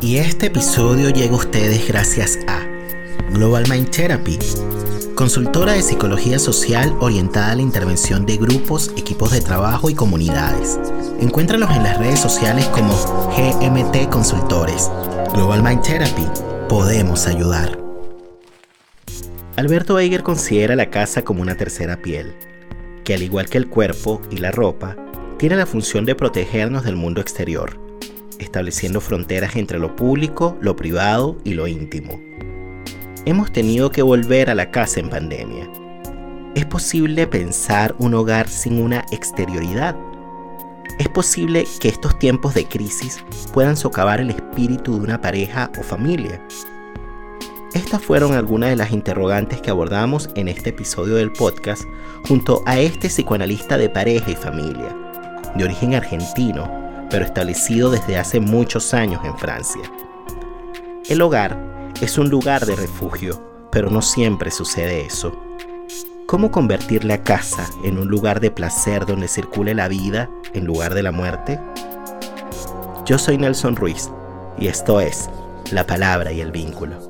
Y este episodio llega a ustedes gracias a Global Mind Therapy, consultora de psicología social orientada a la intervención de grupos, equipos de trabajo y comunidades. Encuéntralos en las redes sociales como GMT Consultores. Global Mind Therapy, podemos ayudar. Alberto Eiger considera la casa como una tercera piel, que al igual que el cuerpo y la ropa, tiene la función de protegernos del mundo exterior, estableciendo fronteras entre lo público, lo privado y lo íntimo. Hemos tenido que volver a la casa en pandemia. ¿Es posible pensar un hogar sin una exterioridad? ¿Es posible que estos tiempos de crisis puedan socavar el espíritu de una pareja o familia? Estas fueron algunas de las interrogantes que abordamos en este episodio del podcast junto a este psicoanalista de pareja y familia, de origen argentino, pero establecido desde hace muchos años en Francia. El hogar es un lugar de refugio, pero no siempre sucede eso. ¿Cómo convertir la casa en un lugar de placer donde circule la vida en lugar de la muerte? Yo soy Nelson Ruiz y esto es La Palabra y el Vínculo.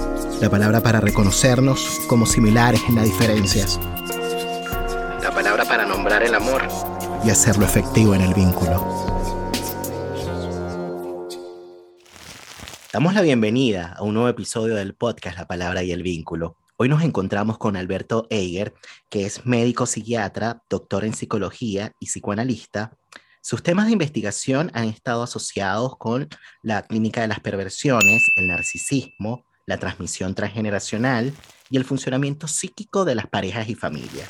la palabra para reconocernos como similares en las diferencias, la palabra para nombrar el amor y hacerlo efectivo en el vínculo. Damos la bienvenida a un nuevo episodio del podcast La Palabra y el Vínculo. Hoy nos encontramos con Alberto Eiger, que es médico psiquiatra, doctor en psicología y psicoanalista. Sus temas de investigación han estado asociados con la clínica de las perversiones, el narcisismo, la transmisión transgeneracional y el funcionamiento psíquico de las parejas y familias.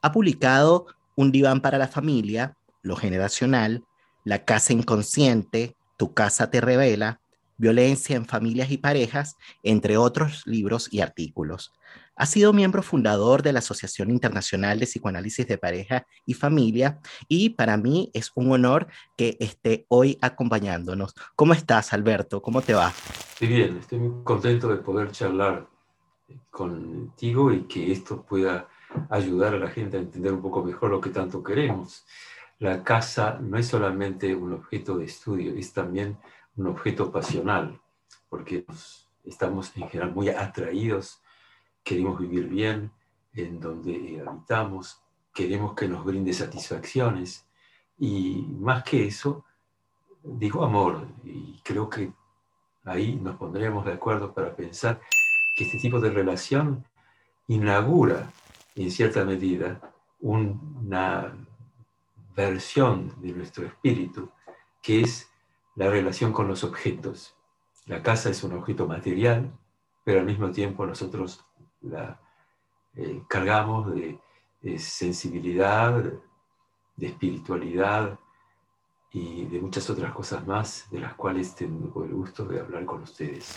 Ha publicado Un diván para la familia, Lo generacional, La casa inconsciente, Tu casa te revela, Violencia en familias y parejas, entre otros libros y artículos. Ha sido miembro fundador de la Asociación Internacional de Psicoanálisis de Pareja y Familia y para mí es un honor que esté hoy acompañándonos. ¿Cómo estás, Alberto? ¿Cómo te va? Estoy bien, estoy muy contento de poder charlar contigo y que esto pueda ayudar a la gente a entender un poco mejor lo que tanto queremos. La casa no es solamente un objeto de estudio, es también un objeto pasional, porque estamos en general muy atraídos queremos vivir bien en donde habitamos, queremos que nos brinde satisfacciones y más que eso, digo amor, y creo que ahí nos pondríamos de acuerdo para pensar que este tipo de relación inaugura en cierta medida una versión de nuestro espíritu que es la relación con los objetos. La casa es un objeto material, pero al mismo tiempo nosotros la eh, cargamos de, sensibilidad, de espiritualidad y de muchas otras cosas más de las cuales tengo el gusto de hablar con ustedes.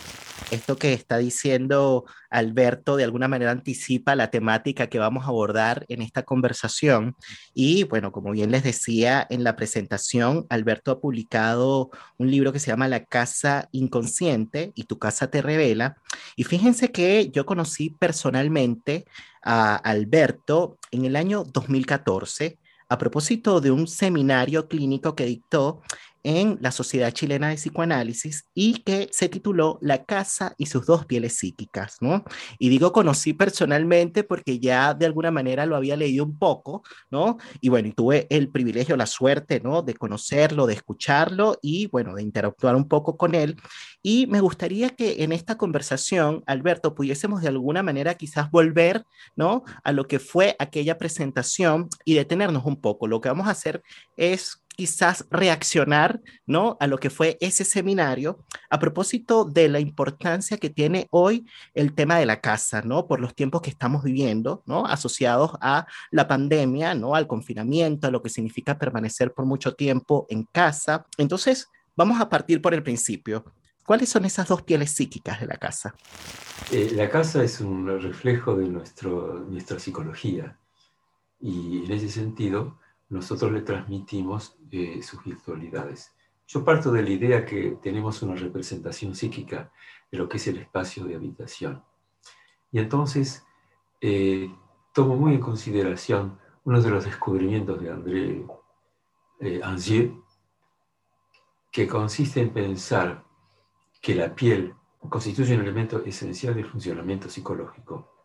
Esto que está diciendo Alberto de alguna manera anticipa la temática que vamos a abordar en esta conversación. Y bueno, como bien les decía en la presentación, Alberto ha publicado un libro que se llama La Casa Inconsciente y Tu Casa Te Revela. Y fíjense que yo conocí personalmente a Alberto en el año 2014 a propósito de un seminario clínico que dictó en la Sociedad Chilena de Psicoanálisis y que se tituló La casa y sus dos pieles psíquicas, ¿no? Y digo conocí personalmente porque ya de alguna manera lo había leído un poco, ¿no? Y bueno, y tuve el privilegio, la suerte, ¿no? De conocerlo, de escucharlo y bueno, de interactuar un poco con él. Y me gustaría que en esta conversación, Alberto, pudiésemos de alguna manera quizás volver, ¿no? A lo que fue aquella presentación y detenernos un poco. Lo que vamos a hacer es quizás reaccionar, ¿no? A lo que fue ese seminario a propósito de la importancia que tiene hoy el tema de la casa, ¿no? Por los tiempos que estamos viviendo, ¿no? Asociados a la pandemia, ¿no? Al confinamiento, a lo que significa permanecer por mucho tiempo en casa. Entonces, vamos a partir por el principio. ¿Cuáles son esas dos pieles psíquicas de la casa? Eh, la casa es un reflejo de nuestro, nuestra psicología y en ese sentido nosotros le transmitimos eh, sus virtualidades. Yo parto de la idea que tenemos una representación psíquica de lo que es el espacio de habitación. Y entonces eh, tomo muy en consideración uno de los descubrimientos de André eh, Angier, que consiste en pensar que la piel constituye un elemento esencial del funcionamiento psicológico.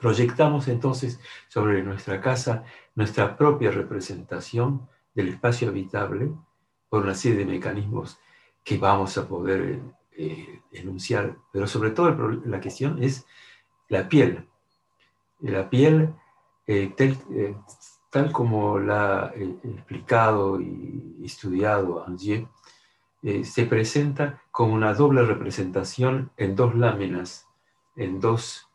Proyectamos entonces sobre nuestra casa nuestra propia representación del espacio habitable por una serie de mecanismos que vamos a poder eh, enunciar, pero sobre todo la cuestión es la piel. La piel, eh, eh, tal, como la ha explicado y estudiado Angier, se presenta como una doble representación en dos láminas, en dos,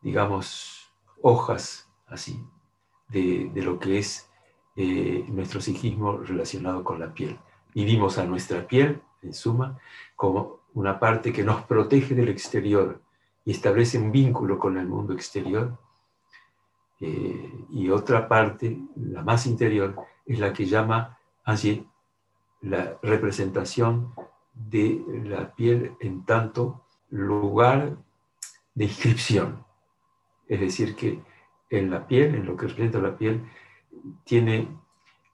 digamos, hojas así, de, lo que es eh, nuestro psiquismo relacionado con la piel. Vivimos a nuestra piel, en suma, como una parte que nos protege del exterior y establece un vínculo con el mundo exterior. Eh, y otra parte, la más interior, es la que llama allí la representación de la piel en tanto lugar de inscripción. Es decir, que en la piel, en lo que representa la piel, tiene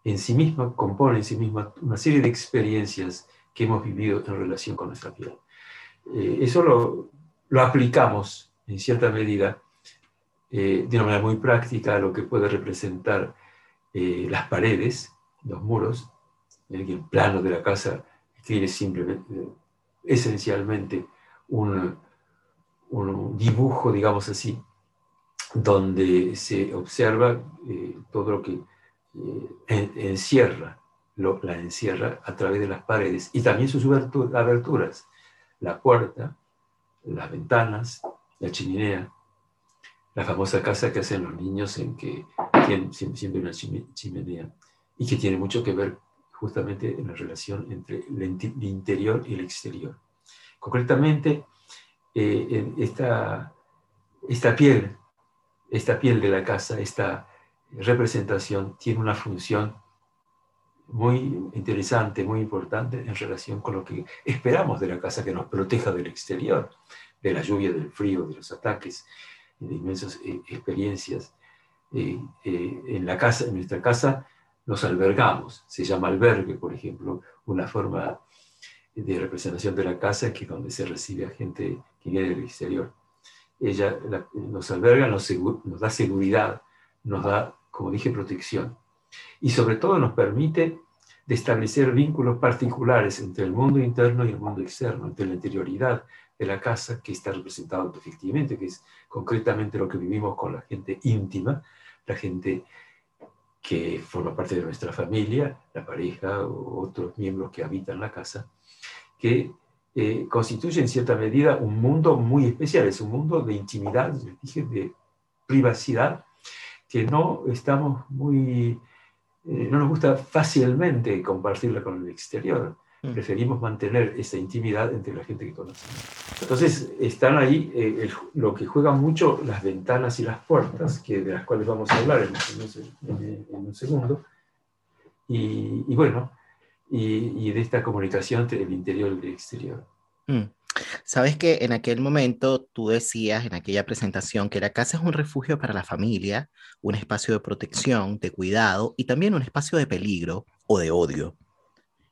en sí misma, compone en sí misma una serie de experiencias que hemos vivido en relación con nuestra piel. Eh, eso lo, lo, aplicamos en cierta medida eh, de una manera muy práctica a lo que puede representar eh, las paredes, los muros, en el plano de la casa tiene simplemente, esencialmente un, un dibujo, digamos así, donde se observa eh, todo lo que eh, encierra, lo, la encierra a través de las paredes y también sus aberturas, la puerta, las ventanas, la chimenea, la famosa casa que hacen los niños en que tienen siempre una chimenea y que tiene mucho que ver justamente en la relación entre el interior y el exterior. Concretamente, eh, esta, esta piel esta piel de la casa, esta representación tiene una función muy interesante, muy importante en relación con lo que esperamos de la casa, que nos proteja del exterior, de la lluvia, del frío, de los ataques, de inmensas eh, experiencias. Eh, eh, en la casa, en nuestra casa, nos albergamos. Se llama albergue, por ejemplo, una forma de representación de la casa que es donde se recibe a gente que viene del exterior ella nos alberga, nos, nos da seguridad, nos da, como dije, protección. Y sobre todo nos permite de establecer vínculos particulares entre el mundo interno y el mundo externo, entre la interioridad de la casa que está representada efectivamente, que es concretamente lo que vivimos con la gente íntima, la gente que forma parte de nuestra familia, la pareja o otros miembros que habitan la casa, que eh, constituye en cierta medida un mundo muy especial, es un mundo de intimidad, de privacidad, que no estamos muy, eh, no nos gusta fácilmente compartirla con el exterior. Mm. Preferimos mantener esa intimidad entre la gente que conocemos. Entonces, están ahí eh, lo que juegan mucho las ventanas y las puertas, que, de las cuales vamos a hablar en, un segundo. Y, y bueno, y, de esta comunicación entre el interior y el exterior. Mm. Sabes que en aquel momento tú decías en aquella presentación que la casa es un refugio para la familia, un espacio de protección, de cuidado y también un espacio de peligro o de odio.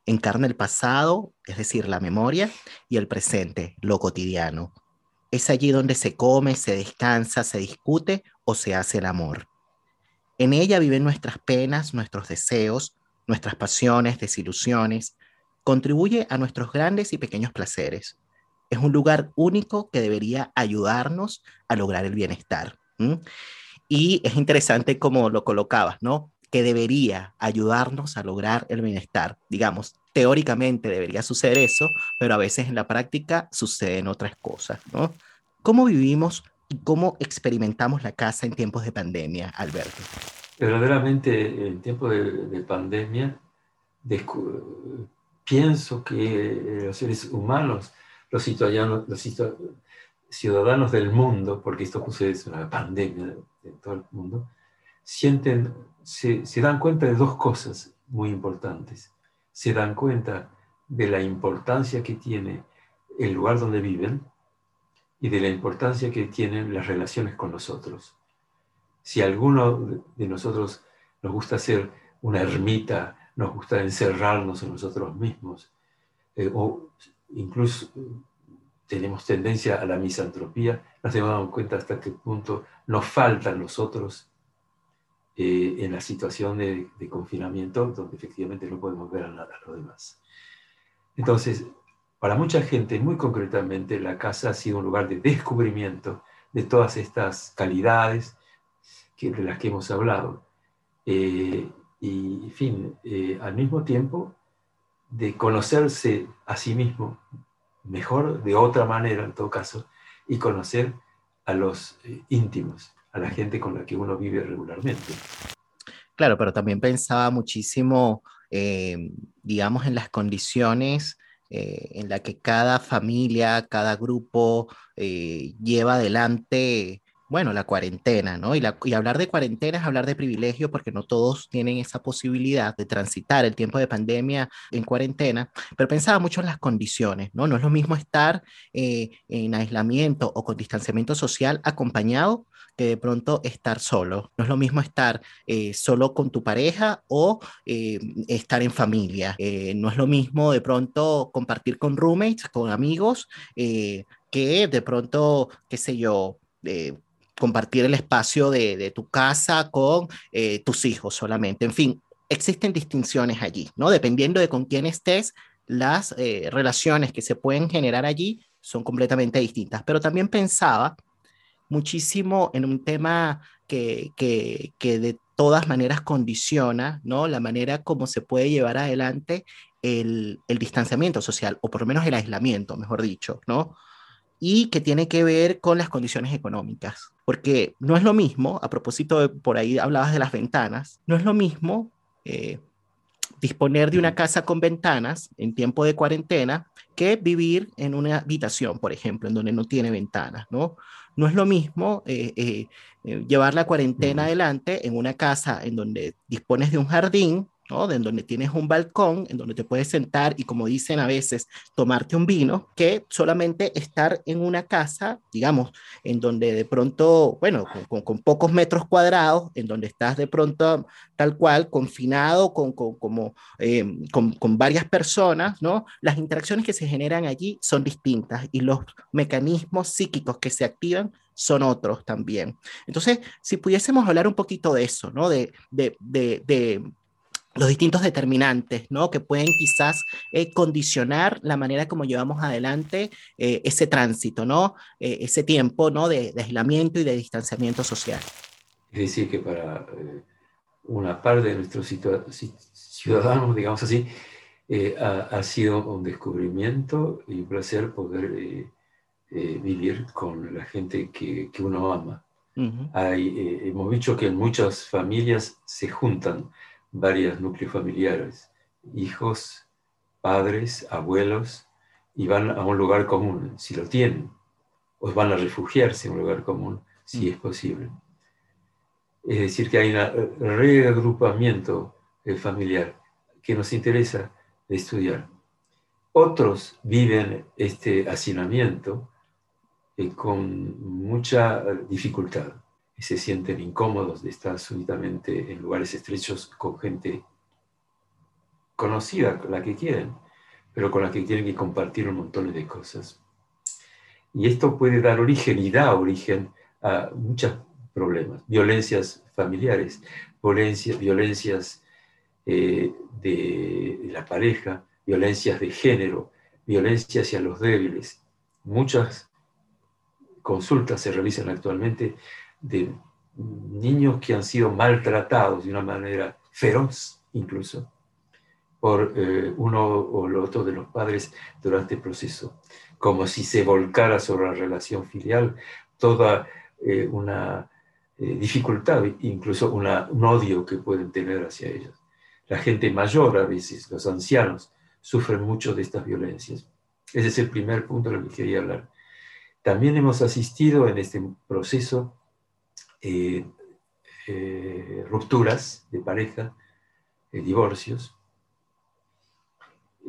Encarna el pasado, es decir, la memoria, y el presente, lo cotidiano. Es allí donde se come, se descansa, se discute o se hace el amor. En ella viven nuestras penas, nuestros deseos, nuestras pasiones, desilusiones, contribuye a nuestros grandes y pequeños placeres. Es un lugar único que debería ayudarnos a lograr el bienestar. Y es interesante como lo colocabas, ¿no? que debería ayudarnos a lograr el bienestar. Digamos, teóricamente debería suceder eso, pero a veces en la práctica suceden otras cosas, ¿no? ¿Cómo vivimos y cómo experimentamos la casa en tiempos de pandemia, Alberto? Verdaderamente, en tiempos de, pandemia, pienso que los seres humanos, los ciudadanos, los del mundo, porque esto es una pandemia de, todo el mundo, sienten, se, se dan cuenta de dos cosas muy importantes. Se dan cuenta de la importancia que tiene el lugar donde viven y de la importancia que tienen las relaciones con nosotros. Si alguno de nosotros nos gusta hacer una ermita, nos gusta encerrarnos en nosotros mismos, eh, o incluso tenemos tendencia a la misantropía, nos damos cuenta hasta qué punto nos faltan los otros eh, en la situación de, confinamiento, donde efectivamente no podemos ver a, nada, a los demás. Entonces, para mucha gente, muy concretamente, la casa ha sido un lugar de descubrimiento de todas estas calidades que, de las que hemos hablado. Eh, y, en fin, eh, al mismo tiempo, de conocerse a sí mismo mejor, de otra manera en todo caso, y conocer a los eh, íntimos, a la gente con la que uno vive regularmente. Claro, pero también pensaba muchísimo, digamos, en las condiciones eh, en la que cada familia, cada grupo eh, lleva adelante, bueno, la cuarentena, ¿no? Y, y hablar de cuarentena es hablar de privilegio porque no todos tienen esa posibilidad de transitar el tiempo de pandemia en cuarentena, pero pensaba mucho en las condiciones, ¿no? No es lo mismo estar eh, en aislamiento o con distanciamiento social acompañado que de pronto estar solo. No es lo mismo estar eh, solo con tu pareja o eh, estar en familia. Eh, no es lo mismo de pronto compartir con roommates, con amigos, que de pronto, qué sé yo, compartir el espacio de, de tu casa con tus hijos solamente. En fin, existen distinciones allí, ¿no? Dependiendo de con quién estés, las relaciones que se pueden generar allí son completamente distintas. Pero también pensaba muchísimo en un tema que, que, que de todas maneras condiciona ¿no? la manera como se puede llevar adelante el, el, distanciamiento social, o por lo menos el aislamiento, mejor dicho, ¿no? Y que tiene que ver con las condiciones económicas. Porque no es lo mismo, a propósito de por ahí hablabas de las ventanas, no es lo mismo eh, disponer de una casa con ventanas en tiempo de cuarentena que vivir en una habitación, por ejemplo, en donde no tiene ventanas, ¿no? No es lo mismo eh, eh, llevar la cuarentena adelante en una casa en donde dispones de un jardín ¿no? De donde tienes un balcón, en donde te puedes sentar y como dicen a veces, tomarte un vino, que solamente estar en una casa, digamos, en donde de pronto, bueno, con, pocos metros cuadrados, en donde estás de pronto tal cual, confinado con, con como, con, con varias personas, ¿no? Las interacciones que se generan allí son distintas y los mecanismos psíquicos que se activan son otros también. Entonces, si pudiésemos hablar un poquito de eso, ¿no? De, de, de, de los distintos determinantes, ¿no? Que pueden quizás eh, condicionar la manera como llevamos adelante eh, ese tránsito, ¿no? Eh, ese tiempo, ¿no? De, aislamiento y de distanciamiento social. Es decir, que para una parte de nuestros ciudadanos, digamos así, ha, sido un descubrimiento y un placer poder vivir con la gente que, que uno ama. Hay, hemos dicho que en muchas familias se juntan varios núcleos familiares, hijos, padres, abuelos, y van a un lugar común, si lo tienen, o van a refugiarse en un lugar común, si es posible. Es decir, que hay un reagrupamiento eh, familiar que nos interesa estudiar. Otros viven este hacinamiento eh, con mucha dificultad se sienten incómodos de estar súbitamente en lugares estrechos con gente conocida, la que quieren, pero con la que tienen que compartir un montón de cosas. Y esto puede dar origen y da origen a muchos problemas, violencias familiares, violencias, violencias eh, de la pareja, violencias de género, violencia hacia los débiles. Muchas consultas se realizan actualmente de niños que han sido maltratados de una manera feroz incluso, por eh, uno o el otro de los padres durante el proceso, como si se volcara sobre la relación filial toda eh, una eh, dificultad, incluso un odio que pueden tener hacia ellos. La gente mayor a veces, los ancianos, sufren mucho de estas violencias. Ese es el primer punto de lo que quería hablar. También hemos asistido en este proceso eh, eh, rupturas de pareja, eh, divorcios,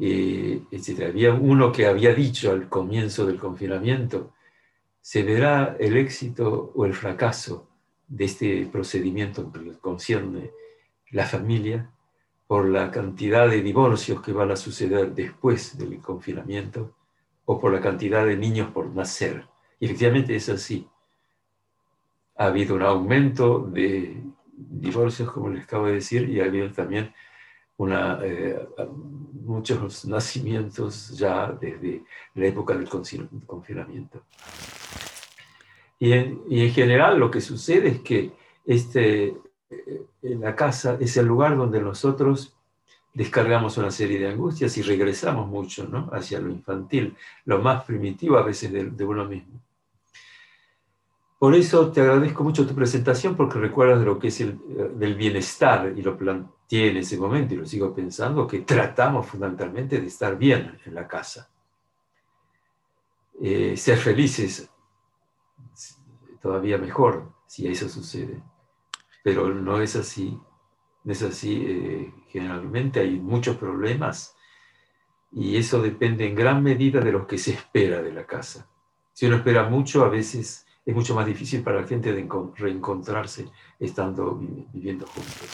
etc. Había uno que había dicho al comienzo del confinamiento, se verá el éxito o el fracaso de este procedimiento que concierne la familia por la cantidad de divorcios que van a suceder después del confinamiento o por la cantidad de niños por nacer. Y efectivamente es así. Ha habido un aumento de divorcios, como les acabo de decir, y ha habido también eh, muchos nacimientos ya desde la época del confinamiento. Y en, general lo que sucede es que este, en la casa es el lugar donde nosotros descargamos una serie de angustias y regresamos mucho ¿no? hacia lo infantil, lo más primitivo a veces de, uno mismo. Por eso te agradezco mucho tu presentación porque recuerdas de lo que es el del bienestar y lo planteé en ese momento y lo sigo pensando, que tratamos fundamentalmente de estar bien en la casa. Eh, ser felices, todavía mejor si eso sucede pero no es así. No es así. Eh, generalmente hay muchos problemas y eso depende en gran medida de lo que se espera de la casa. Si uno espera mucho, a veces es mucho más difícil para la gente de reencontrarse estando viviendo juntos.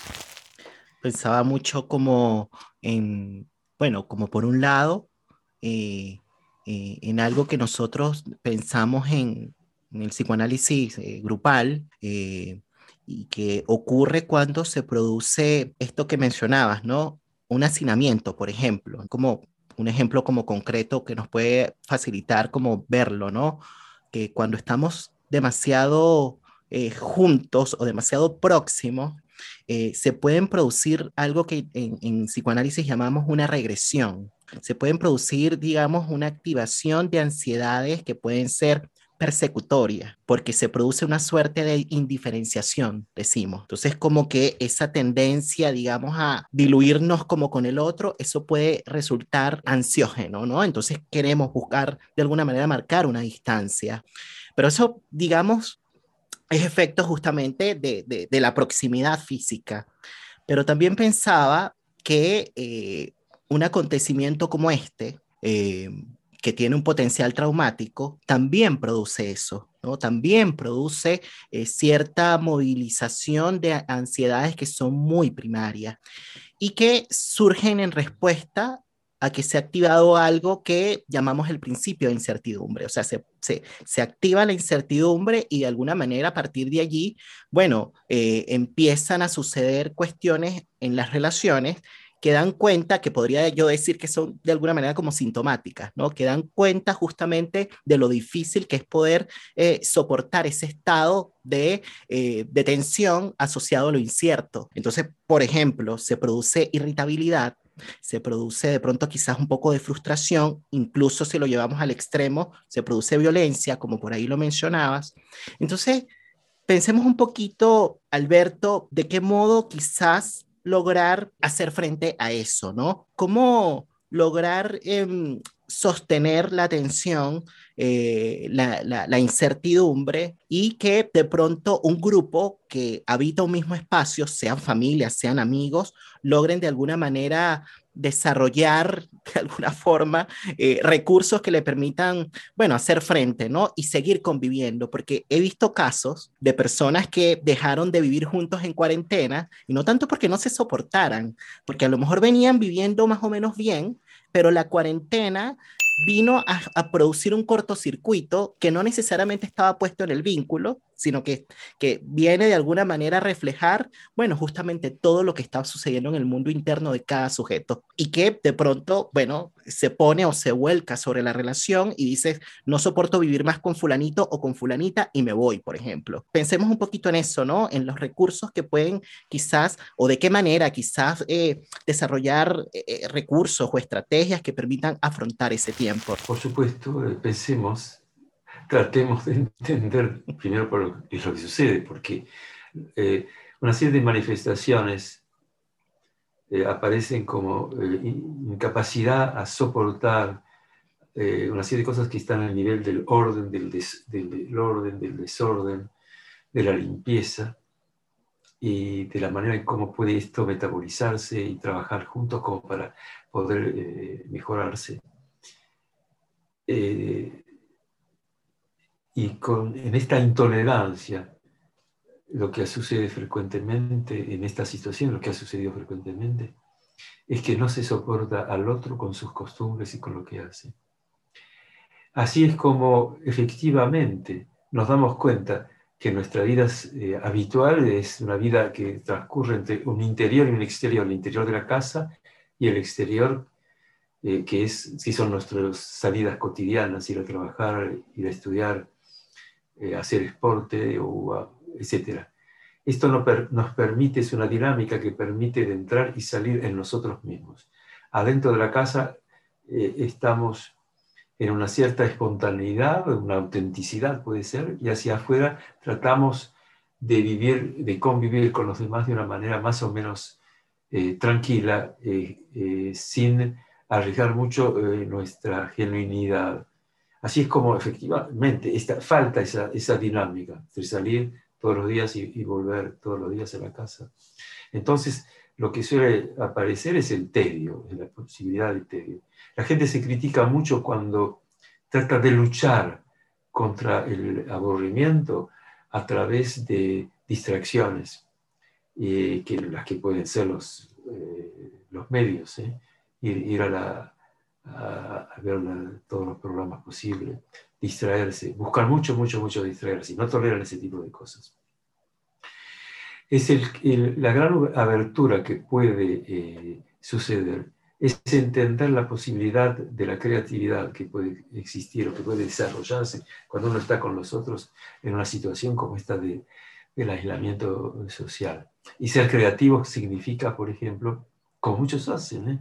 Pensaba mucho como en, bueno, como por un lado, eh, eh, en algo que nosotros pensamos en, en el psicoanálisis grupal, y que ocurre cuando se produce esto que mencionabas, ¿no? Un hacinamiento, por ejemplo, como un ejemplo como concreto que nos puede facilitar como verlo, ¿no? Que cuando estamos demasiado eh, juntos o demasiado próximos, eh, se pueden producir algo que en, en, psicoanálisis llamamos una regresión. Se pueden producir, digamos, una activación de ansiedades que pueden ser persecutoria, porque se produce una suerte de indiferenciación, decimos. Entonces, como que esa tendencia, digamos, a diluirnos como con el otro, eso puede resultar ansiógeno, ¿no? Entonces, queremos buscar de alguna manera marcar una distancia. Pero eso, digamos, es efecto justamente de, la proximidad física. Pero también pensaba que eh, un acontecimiento como este, eh, que tiene un potencial traumático, también produce eso, ¿no? También produce eh, cierta movilización de ansiedades que son muy primarias y que surgen en respuesta a que se ha activado algo que llamamos el principio de incertidumbre. O sea, se, se, activa la incertidumbre y de alguna manera a partir de allí, bueno, eh, empiezan a suceder cuestiones en las relaciones que dan cuenta, que podría yo decir que son de alguna manera como sintomáticas, ¿no? Que dan cuenta justamente de lo difícil que es poder eh, soportar ese estado de, eh, de tensión asociado a lo incierto. Entonces, por ejemplo, se produce irritabilidad, se produce de pronto quizás un poco de frustración, incluso si lo llevamos al extremo, se produce violencia, como por ahí lo mencionabas. Entonces, pensemos un poquito, Alberto, de qué modo quizás lograr hacer frente a eso, ¿no? ¿Cómo lograr em, sostener la atención, eh, la, incertidumbre y que de pronto un grupo que habita un mismo espacio, sean familias, sean amigos, logren de alguna manera desarrollar de alguna forma eh, recursos que le permitan, bueno, hacer frente, ¿no? Y seguir conviviendo, porque he visto casos de personas que dejaron de vivir juntos en cuarentena, y no tanto porque no se soportaran, porque a lo mejor venían viviendo más o menos bien, pero la cuarentena vino a, producir un cortocircuito que no necesariamente estaba puesto en el vínculo, sino que, que viene de alguna manera a reflejar, bueno, justamente todo lo que está sucediendo en el mundo interno de cada sujeto y que de pronto, bueno, se pone o se vuelca sobre la relación y dices, no soporto vivir más con fulanito o con fulanita y me voy, por ejemplo. Pensemos un poquito en eso, ¿no? En los recursos que pueden quizás, o de qué manera quizás eh, desarrollar eh, eh, recursos o estrategias que permitan afrontar ese tiempo. Por supuesto, pensemos, tratemos de entender primero lo, que sucede, porque una serie de manifestaciones eh, aparecen como eh, incapacidad a soportar eh, una serie de cosas que están al nivel del orden, del, orden, del desorden, de la limpieza y de la manera en cómo puede esto metabolizarse y trabajar juntos como para poder mejorarse. Y con, en esta intolerancia lo que sucede frecuentemente en esta situación, lo que ha sucedido frecuentemente, es que no se soporta al otro con sus costumbres y con lo que hace. Así es como efectivamente nos damos cuenta que nuestra vida eh, habitual es una vida que transcurre entre un interior y un exterior, el interior de la casa y el exterior, eh, que, es, que son nuestras salidas cotidianas, ir a trabajar, ir a estudiar, eh, hacer deporte o etc. Esto nos permite, es una dinámica que permite de entrar y salir en nosotros mismos. Adentro de la casa eh, estamos en una cierta espontaneidad, una autenticidad puede ser, y hacia afuera tratamos de vivir, de convivir con los demás de una manera más o menos eh, tranquila, sin arriesgar mucho nuestra genuinidad. Así es como efectivamente esta, falta esa, esa dinámica de salir todos los días y, volver todos los días a la casa. Entonces, lo que suele aparecer es el tedio, la posibilidad de tedio. La gente se critica mucho cuando trata de luchar contra el aburrimiento a través de distracciones, y que, las que pueden ser los, eh, los medios, ¿eh? ir, a, la, a, ver todos los programas posibles, distraerse, buscar mucho, mucho, mucho distraerse no toleran ese tipo de cosas. Es el, la gran abertura que puede eh, suceder, es entender la posibilidad de la creatividad que puede existir o que puede desarrollarse cuando uno está con los otros en una situación como esta de, del aislamiento social. Y ser creativo significa, por ejemplo, como muchos hacen, ¿eh?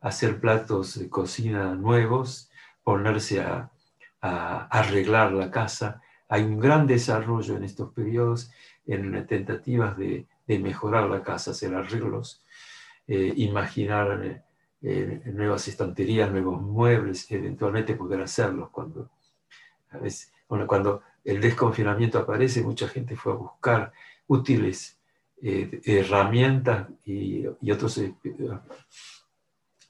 Hacer platos de cocina nuevos, ponerse a, arreglar la casa. Hay un gran desarrollo en estos periodos en tentativas de, mejorar la casa, hacer arreglos, eh, imaginar eh, nuevas estanterías, nuevos muebles, eventualmente poder hacerlos. Cuando, cuando el desconfinamiento aparece, mucha gente fue a buscar útiles eh, herramientas y, y otros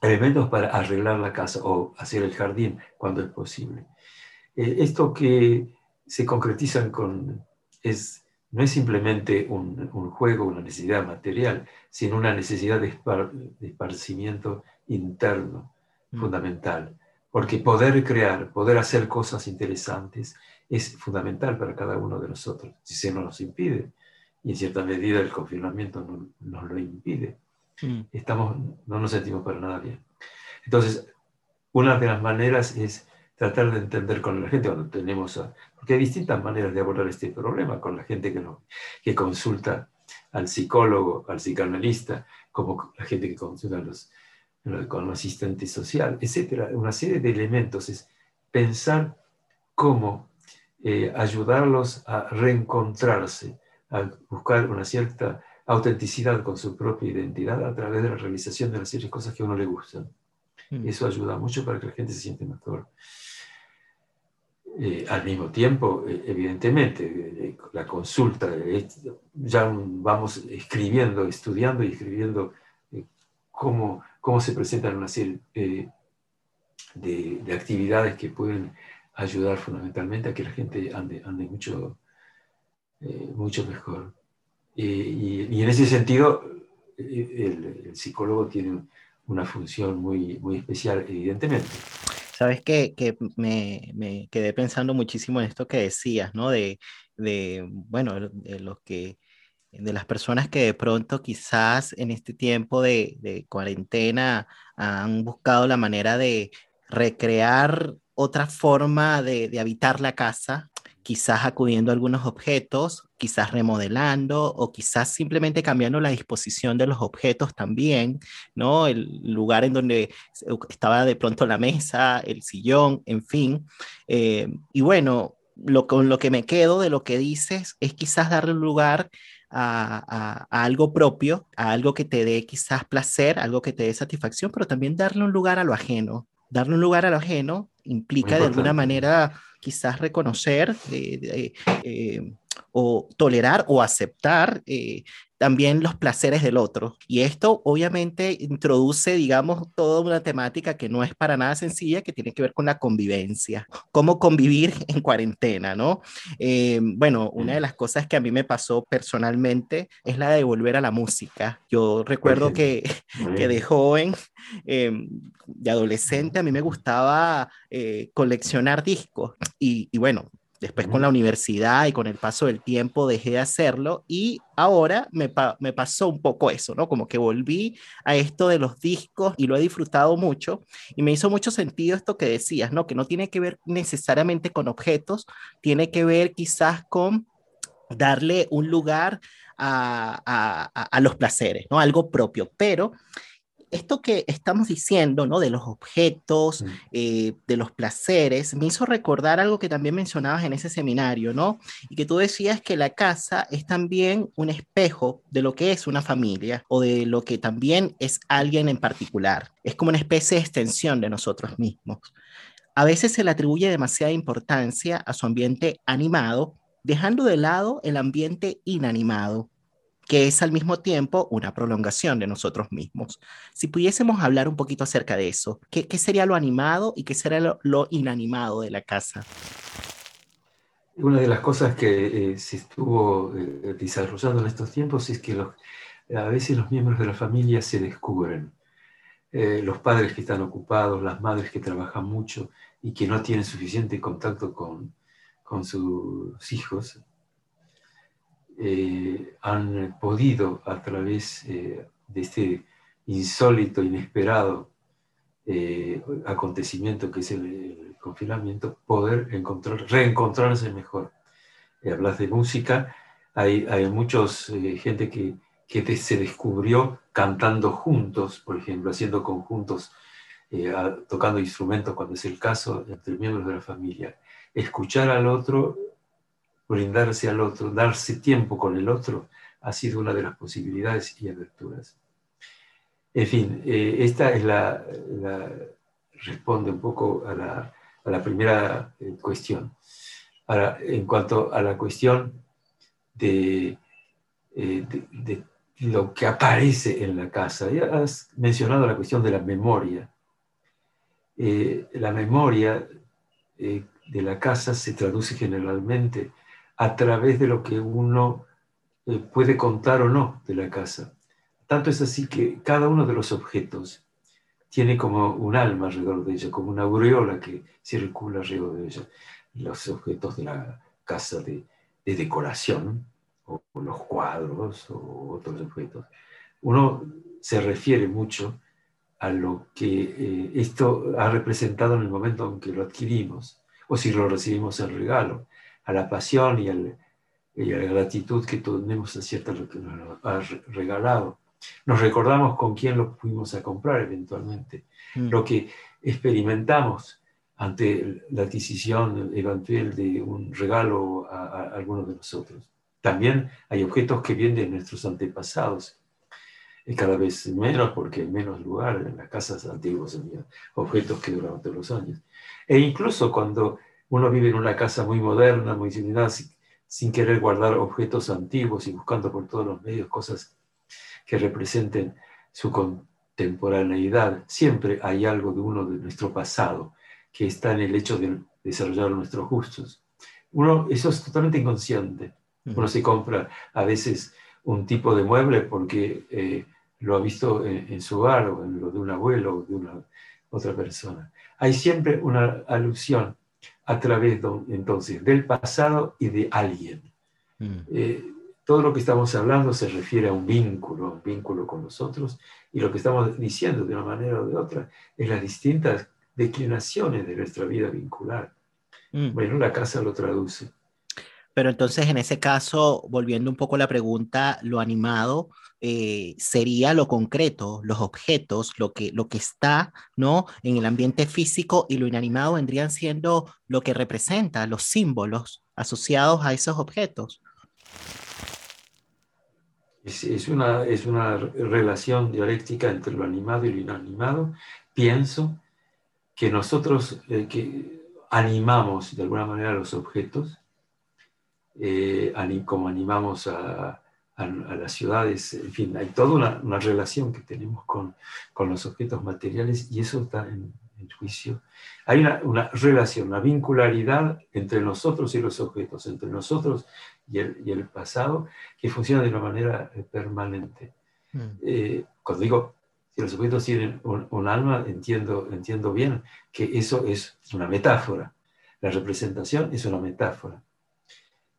elementos para arreglar la casa o hacer el jardín cuando es posible. Eh, esto que se concretizan con, es, no es simplemente un, un juego, una necesidad material, sino una necesidad de, esparcimiento interno mm. fundamental. Porque poder crear, poder hacer cosas interesantes es fundamental para cada uno de nosotros. Si se nos impide, y en cierta medida el confinamiento nos lo impide, mm. estamos, no nos sentimos para nada bien. Entonces, una de las maneras es tratar de entender con la gente cuando tenemos, porque hay distintas maneras de abordar este problema con la gente que, no, que consulta al psicólogo, al psicoanalista, como la gente que consulta los, con un asistente social, etcétera. Una serie de elementos es pensar cómo eh, ayudarlos a reencontrarse, a buscar una cierta autenticidad con su propia identidad a través de la realización de serie de cosas que a uno le gustan. Mm. Eso ayuda mucho para que la gente se siente mejor. Eh, al mismo tiempo, eh, evidentemente, eh, la consulta, ya vamos escribiendo, estudiando y escribiendo cómo, cómo se presentan una serie de, de, actividades que pueden ayudar fundamentalmente a que la gente ande, ande mucho, mucho mejor. Y, en ese sentido, el, el psicólogo tiene una función muy, muy especial, evidentemente. Sabes que, me, quedé pensando muchísimo en esto que decías, ¿no? De, de, bueno, de los que de las personas que de pronto quizás en este tiempo de, de, cuarentena han buscado la manera de recrear otra forma de, de, habitar la casa, quizás acudiendo a algunos objetos, quizás remodelando o quizás simplemente cambiando la disposición de los objetos también, ¿no? El lugar en donde estaba de pronto la mesa, el sillón, en fin. Eh, y bueno, lo, con lo que me quedo de lo que dices es quizás darle lugar a, a, algo propio, a algo que te dé quizás placer, algo que te dé satisfacción, pero también darle un lugar a lo ajeno. Darle un lugar a lo ajeno implica de alguna manera quizás reconocer eh, eh, o tolerar o aceptar eh, también los placeres del otro. Y esto obviamente introduce, digamos, toda una temática que no es para nada sencilla, que tiene que ver con la convivencia, cómo convivir en cuarentena, ¿no? Eh, bueno, una de las cosas que a mí me pasó personalmente es la de volver a la música. Yo recuerdo que, que de joven, eh, de adolescente, a mí me gustaba eh, coleccionar discos y, y bueno, Después con la universidad y con el paso del tiempo dejé de hacerlo y ahora me, me, pasó un poco eso, ¿no? Como que volví a esto de los discos y lo he disfrutado mucho y me hizo mucho sentido esto que decías, ¿no? Que no tiene que ver necesariamente con objetos, tiene que ver quizás con darle un lugar a, a, a los placeres, ¿no? Algo propio, pero esto que estamos diciendo, ¿no? De los objetos, mm. eh, de los placeres, me hizo recordar algo que también mencionabas en ese seminario, ¿no? Y que tú decías que la casa es también un espejo de lo que es una familia o de lo que también es alguien en particular. Es como una especie de extensión de nosotros mismos. A veces se le atribuye demasiada importancia a su ambiente animado, dejando de lado el ambiente inanimado que es al mismo tiempo una prolongación de nosotros mismos. Si pudiésemos hablar un poquito acerca de eso, ¿qué, sería lo animado y qué sería lo, inanimado de la casa? Una de las cosas que eh, se estuvo eh, desarrollando en estos tiempos es que a veces los miembros de la familia se descubren. Eh, los padres que están ocupados, las madres que trabajan mucho y que no tienen suficiente contacto con, con sus hijos, eh, han podido a través eh, de este insólito, inesperado eh, acontecimiento que es el, confinamiento, poder encontrar, reencontrarse mejor. hablas de música, hay, hay muchos, gente que, que se descubrió cantando juntos, por ejemplo, haciendo conjuntos, tocando instrumentos cuando es el caso, entre miembros de la familia. Escuchar al otro brindarse al otro, darse tiempo con el otro, ha sido una de las posibilidades y aberturas. En fin, eh, esta es la, responde un poco a la, a la primera eh, cuestión. Ahora, en cuanto a la cuestión de, eh, de, lo que aparece en la casa, ya has mencionado la cuestión de la memoria. la memoria de la casa se traduce generalmente a través de lo que uno eh, puede contar o no de la casa. Tanto es así que cada uno de los objetos tiene como un alma alrededor de ella, como una aureola que circula alrededor de ella. Los objetos de la casa de, decoración, o, los cuadros, o otros objetos. Uno se refiere mucho a lo que eh, esto ha representado en el momento en que lo adquirimos, o si lo recibimos en regalo a la pasión y, a la gratitud que tenemos hacia lo que nos ha regalado. Nos recordamos con quién lo fuimos a comprar eventualmente, mm. lo que experimentamos ante la adquisición eventual de un regalo a, a, alguno de nosotros. También hay objetos que vienen de nuestros antepasados, y cada vez menos porque hay menos lugar en las casas antiguas, objetos que durante los años. E incluso cuando uno vive en una casa muy moderna, muy civilizada, sin, querer guardar objetos antiguos y buscando por todos los medios cosas que representen su contemporaneidad. Siempre hay algo de uno de nuestro pasado que está en el hecho de desarrollar nuestros gustos. Uno, eso es totalmente inconsciente. Uno se compra a veces un tipo de mueble porque eh, lo ha visto en, en, su hogar o en lo de un abuelo o de una otra persona. Hay siempre una alusión a través entonces del pasado y de alguien. Mm. Eh, todo lo que estamos hablando se refiere a un vínculo, un vínculo con los otros, y lo que estamos diciendo de una manera o de otra es las distintas declinaciones de nuestra vida vincular. Mm. Bueno, la casa lo traduce. Pero entonces, en ese caso, volviendo un poco a la pregunta, lo animado eh, sería lo concreto, los objetos, lo que, lo que está ¿no? en el ambiente físico y lo inanimado vendrían siendo lo que representa, los símbolos asociados a esos objetos. Es, una, es una relación dialéctica entre lo animado y lo inanimado. Pienso que nosotros eh, que animamos de alguna manera los objetos, eh, como animamos a, las ciudades, en fin, hay toda una, relación que tenemos con, con, los objetos materiales y eso está en, juicio. Hay una, una, relación, una vincularidad entre nosotros y los objetos, entre nosotros y el, y el pasado, que funciona de una manera eh, permanente. Mm. Eh, cuando digo si los objetos tienen un, alma, entiendo, entiendo bien que eso es una metáfora. La representación es una metáfora.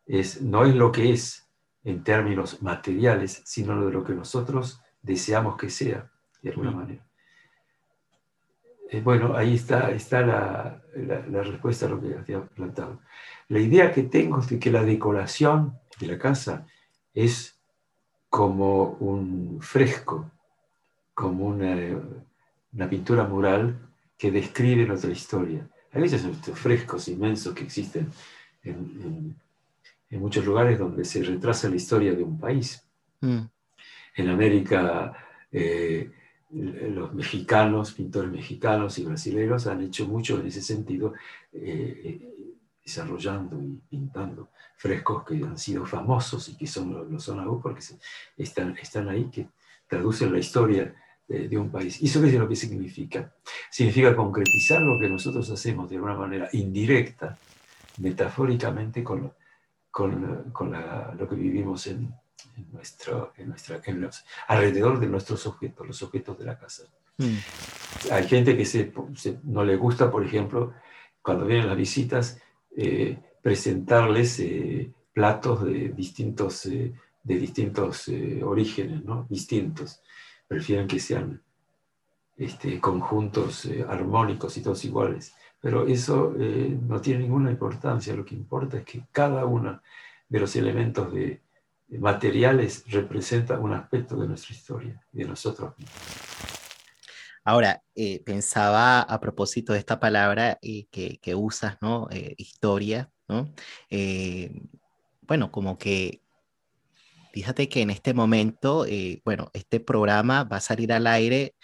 Es, no es lo que es en términos materiales, sino lo de lo que nosotros deseamos que sea, de alguna manera. Eh, bueno, ahí está, está la, la, respuesta a lo que había plantado. La idea que tengo es de que la decoración de la casa es como un fresco, como una, una pintura mural que describe nuestra historia. Hay veces estos frescos inmensos que existen en, en, muchos lugares donde se retrasa la historia de un país. Mm. En América, eh, los mexicanos, pintores mexicanos y brasileños han hecho mucho en ese sentido, eh, desarrollando y pintando frescos que han sido famosos y que son, lo son aún porque están, están ahí, que traducen la historia de, un país. ¿Y eso qué es lo que significa? Significa concretizar lo que nosotros hacemos de una manera indirecta, metafóricamente, con, con, con lo que vivimos en, en, nuestro, en, nuestra, en los, alrededor de nuestros objetos, los objetos de la casa. Mm. Hay gente que se, no le gusta, por ejemplo, cuando vienen las visitas, eh, presentarles eh, platos de distintos, eh, de distintos orígenes, ¿no? distintos. Prefieren que sean este, conjuntos armónicos y todos iguales. Pero eso no tiene ninguna importancia. Lo que importa es que cada uno de los elementos de, materiales representa un aspecto de nuestra historia y de nosotros Ahora, eh, pensaba a propósito de esta palabra eh, que, usas, ¿no? Eh, historia, ¿no? bueno, como que, fíjate que en este momento, bueno, este programa va a salir al aire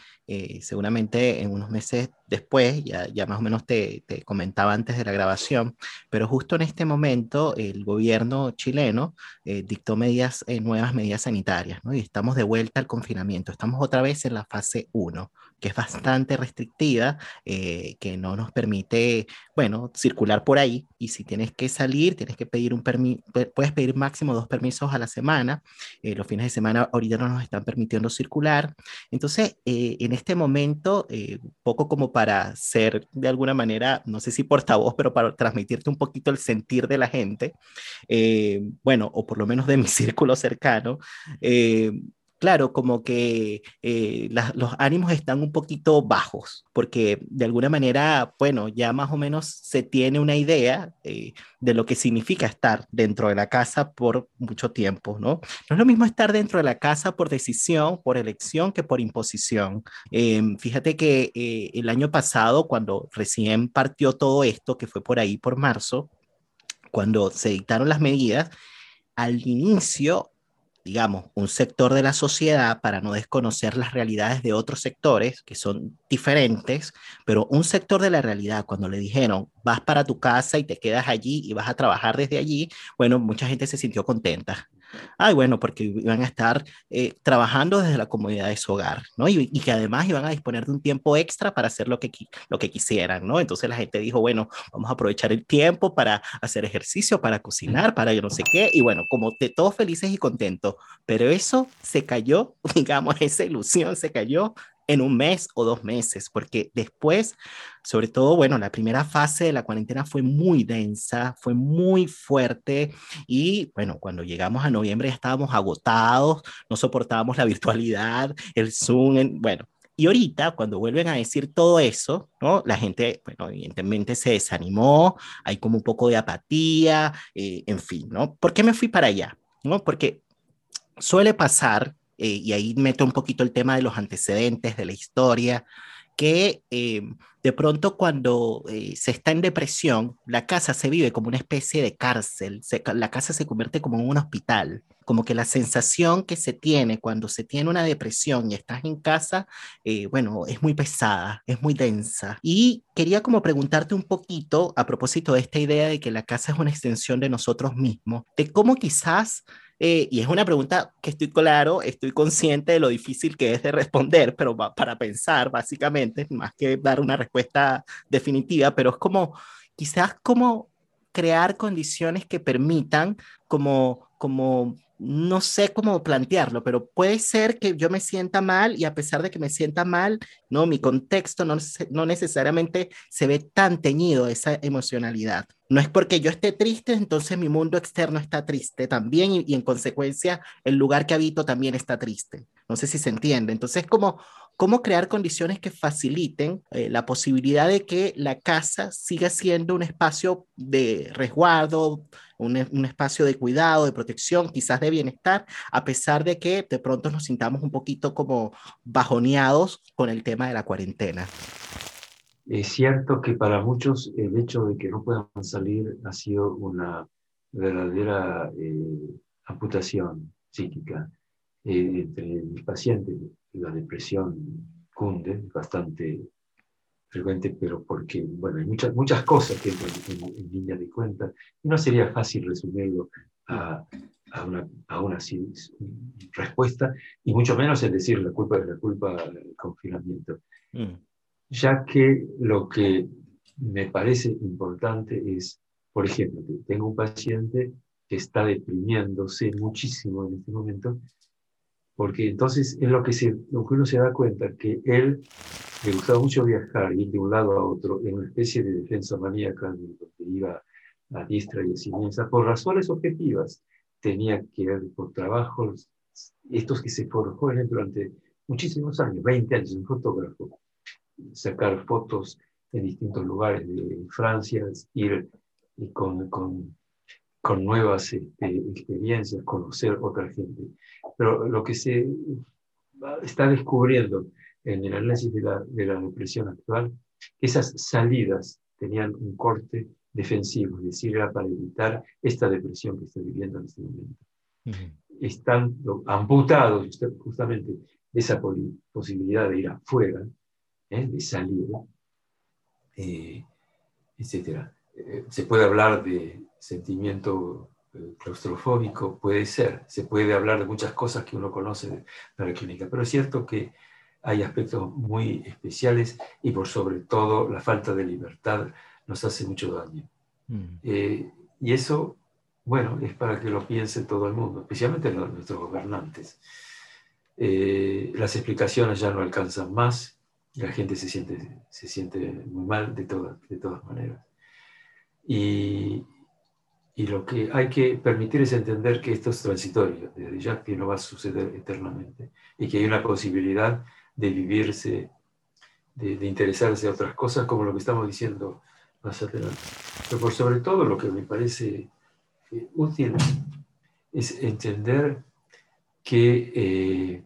seguramente en unos meses después, ya, ya más o menos te, te, comentaba antes de la grabación, pero justo en este momento el gobierno chileno eh, dictó medidas, eh, nuevas medidas sanitarias, ¿no? Y estamos de vuelta al confinamiento, estamos otra vez en la fase 1 que es bastante restrictiva, eh, que no nos permite, bueno, circular por ahí. Y si tienes que salir, tienes que pedir un permiso, puedes pedir máximo dos permisos a la semana. los fines de semana ahorita no nos están permitiendo circular. Entonces, en este momento, poco como para ser de alguna manera, no sé si portavoz, pero para transmitirte un poquito el sentir de la gente, eh, bueno, o por lo menos de mi círculo cercano, eh, claro, como que eh, los ánimos están un poquito bajos, porque de alguna manera, bueno, ya más o menos se tiene una idea eh, de lo que significa estar dentro de la casa por mucho tiempo, ¿no? No es lo mismo estar dentro de la casa por decisión, por elección, que por imposición. Em, fíjate que eh, el año pasado, cuando recién partió todo esto, que fue por ahí, por marzo, cuando se dictaron las medidas, al inicio digamos, un sector de la sociedad para no desconocer las realidades de otros sectores que son diferentes, pero un sector de la realidad, cuando le dijeron, vas para tu casa y te quedas allí y vas a trabajar desde allí, bueno, mucha gente se sintió contenta. Ay, bueno, porque iban a estar eh, trabajando desde la comodidad de su hogar, ¿no? Y, que además iban a disponer de un tiempo extra para hacer lo que, lo que quisieran, ¿no? Entonces la gente dijo, bueno, vamos a aprovechar el tiempo para hacer ejercicio, para cocinar, para yo no sé qué, y bueno, como de todos felices y contentos, pero eso se cayó, digamos, esa ilusión se cayó en un mes o dos meses, porque después, sobre todo, bueno, la primera fase de la cuarentena fue muy densa, fue muy fuerte y bueno, cuando llegamos a noviembre ya estábamos agotados, no soportábamos la virtualidad, el Zoom, bueno. Y ahorita, cuando vuelven a decir todo eso, ¿no? La gente, bueno, evidentemente se desanimó, hay como un poco de apatía, eh, en fin, ¿no? ¿Por qué me fui para allá? ¿No? Porque suele pasar eh, y ahí meto un poquito el tema de los antecedentes de la historia, que eh, de pronto cuando eh, se está en depresión, la casa se vive como una especie de cárcel, la casa se convierte como en un hospital, como que la sensación que se tiene cuando se tiene una depresión y estás en casa, bueno, es muy pesada, es muy densa. Y quería como preguntarte un poquito a propósito de esta idea de que la casa es una extensión de nosotros mismos, de cómo quizás eh, y es una pregunta que estoy claro, estoy consciente de lo difícil que es de responder, pero va para pensar básicamente, más que dar una respuesta definitiva, pero es como quizás como crear condiciones que permitan como, como no sé cómo plantearlo, pero puede ser que yo me sienta mal y a pesar de que me sienta mal, no, mi contexto no, no necesariamente se ve tan teñido esa emocionalidad. No es porque yo esté triste, entonces mi mundo externo está triste también y, en consecuencia el lugar que habito también está triste. No sé si se entiende. Entonces, como cómo crear condiciones que faciliten eh, la posibilidad de que la casa siga siendo un espacio de resguardo, un, un, espacio de cuidado, de protección, quizás de bienestar, a pesar de que de pronto nos sintamos un poquito como bajoneados con el tema de la cuarentena. Es cierto que para muchos el hecho de que no puedan salir ha sido una verdadera eh, amputación psíquica. Eh, entre mis pacientes la depresión cunde, bastante frecuente, pero porque, bueno, hay muchas, muchas cosas que entran en, línea de cuenta y no sería fácil resumirlo a, a, una, a una respuesta y mucho menos en decir la culpa es la culpa del confinamiento. Mm. Ya que lo que me parece importante es, por ejemplo, tengo un paciente que está deprimiéndose muchísimo en este momento porque entonces es lo que, se, lo que uno se da cuenta, que él le gustaba mucho viajar, ir de un lado a otro, en una especie de defensa maníaca, donde iba a diestra y a siniestra, por razones objetivas. Tenía que ir por trabajos, estos que se forjó él durante muchísimos años, 20 años, un fotógrafo, sacar fotos en distintos lugares de Francia, ir con, con con nuevas este, experiencias, conocer otra gente. Pero lo que se está descubriendo en el análisis de la, de la depresión actual, esas salidas tenían un corte defensivo, es decir, era para evitar esta depresión que está viviendo en este momento. Están amputados justamente de esa posibilidad de ir afuera, ¿eh? de salir, eh, etc. Eh, se puede hablar de sentimiento eh, claustrofóbico, puede ser, se puede hablar de muchas cosas que uno conoce de, la clínica, pero es cierto que hay aspectos muy especiales y por sobre todo la falta de libertad nos hace mucho daño. Mm. Eh, y eso, bueno, es para que lo piense todo el mundo, especialmente nuestros gobernantes. Eh, las explicaciones ya no alcanzan más, la gente se siente, se siente muy mal de, de todas maneras. Y, y lo que hay que permitir es entender que esto es transitorio, ya que no va a suceder eternamente y que hay una posibilidad de vivirse, de, interesarse a otras cosas, como lo que estamos diciendo más adelante. Pero por sobre todo lo que me parece eh, útil es entender que eh,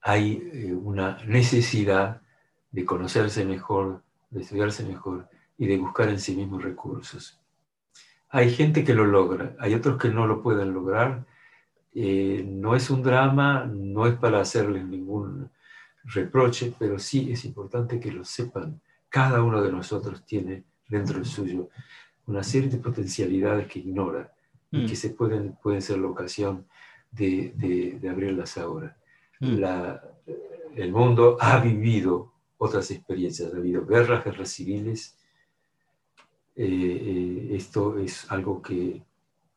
hay eh, una necesidad de conocerse mejor, de estudiarse mejor y de buscar en sí mismos recursos. Hay gente que lo logra, hay otros que no lo pueden lograr. Eh, no es un drama, no es para hacerles ningún reproche, pero sí es importante que lo sepan. Cada uno de nosotros tiene dentro del suyo una serie de potencialidades que ignora y que mm. se pueden, pueden ser la ocasión de, de, abrirlas ahora. Mm. La, el mundo ha vivido otras experiencias, ha habido guerras, guerras civiles, eh, esto es algo que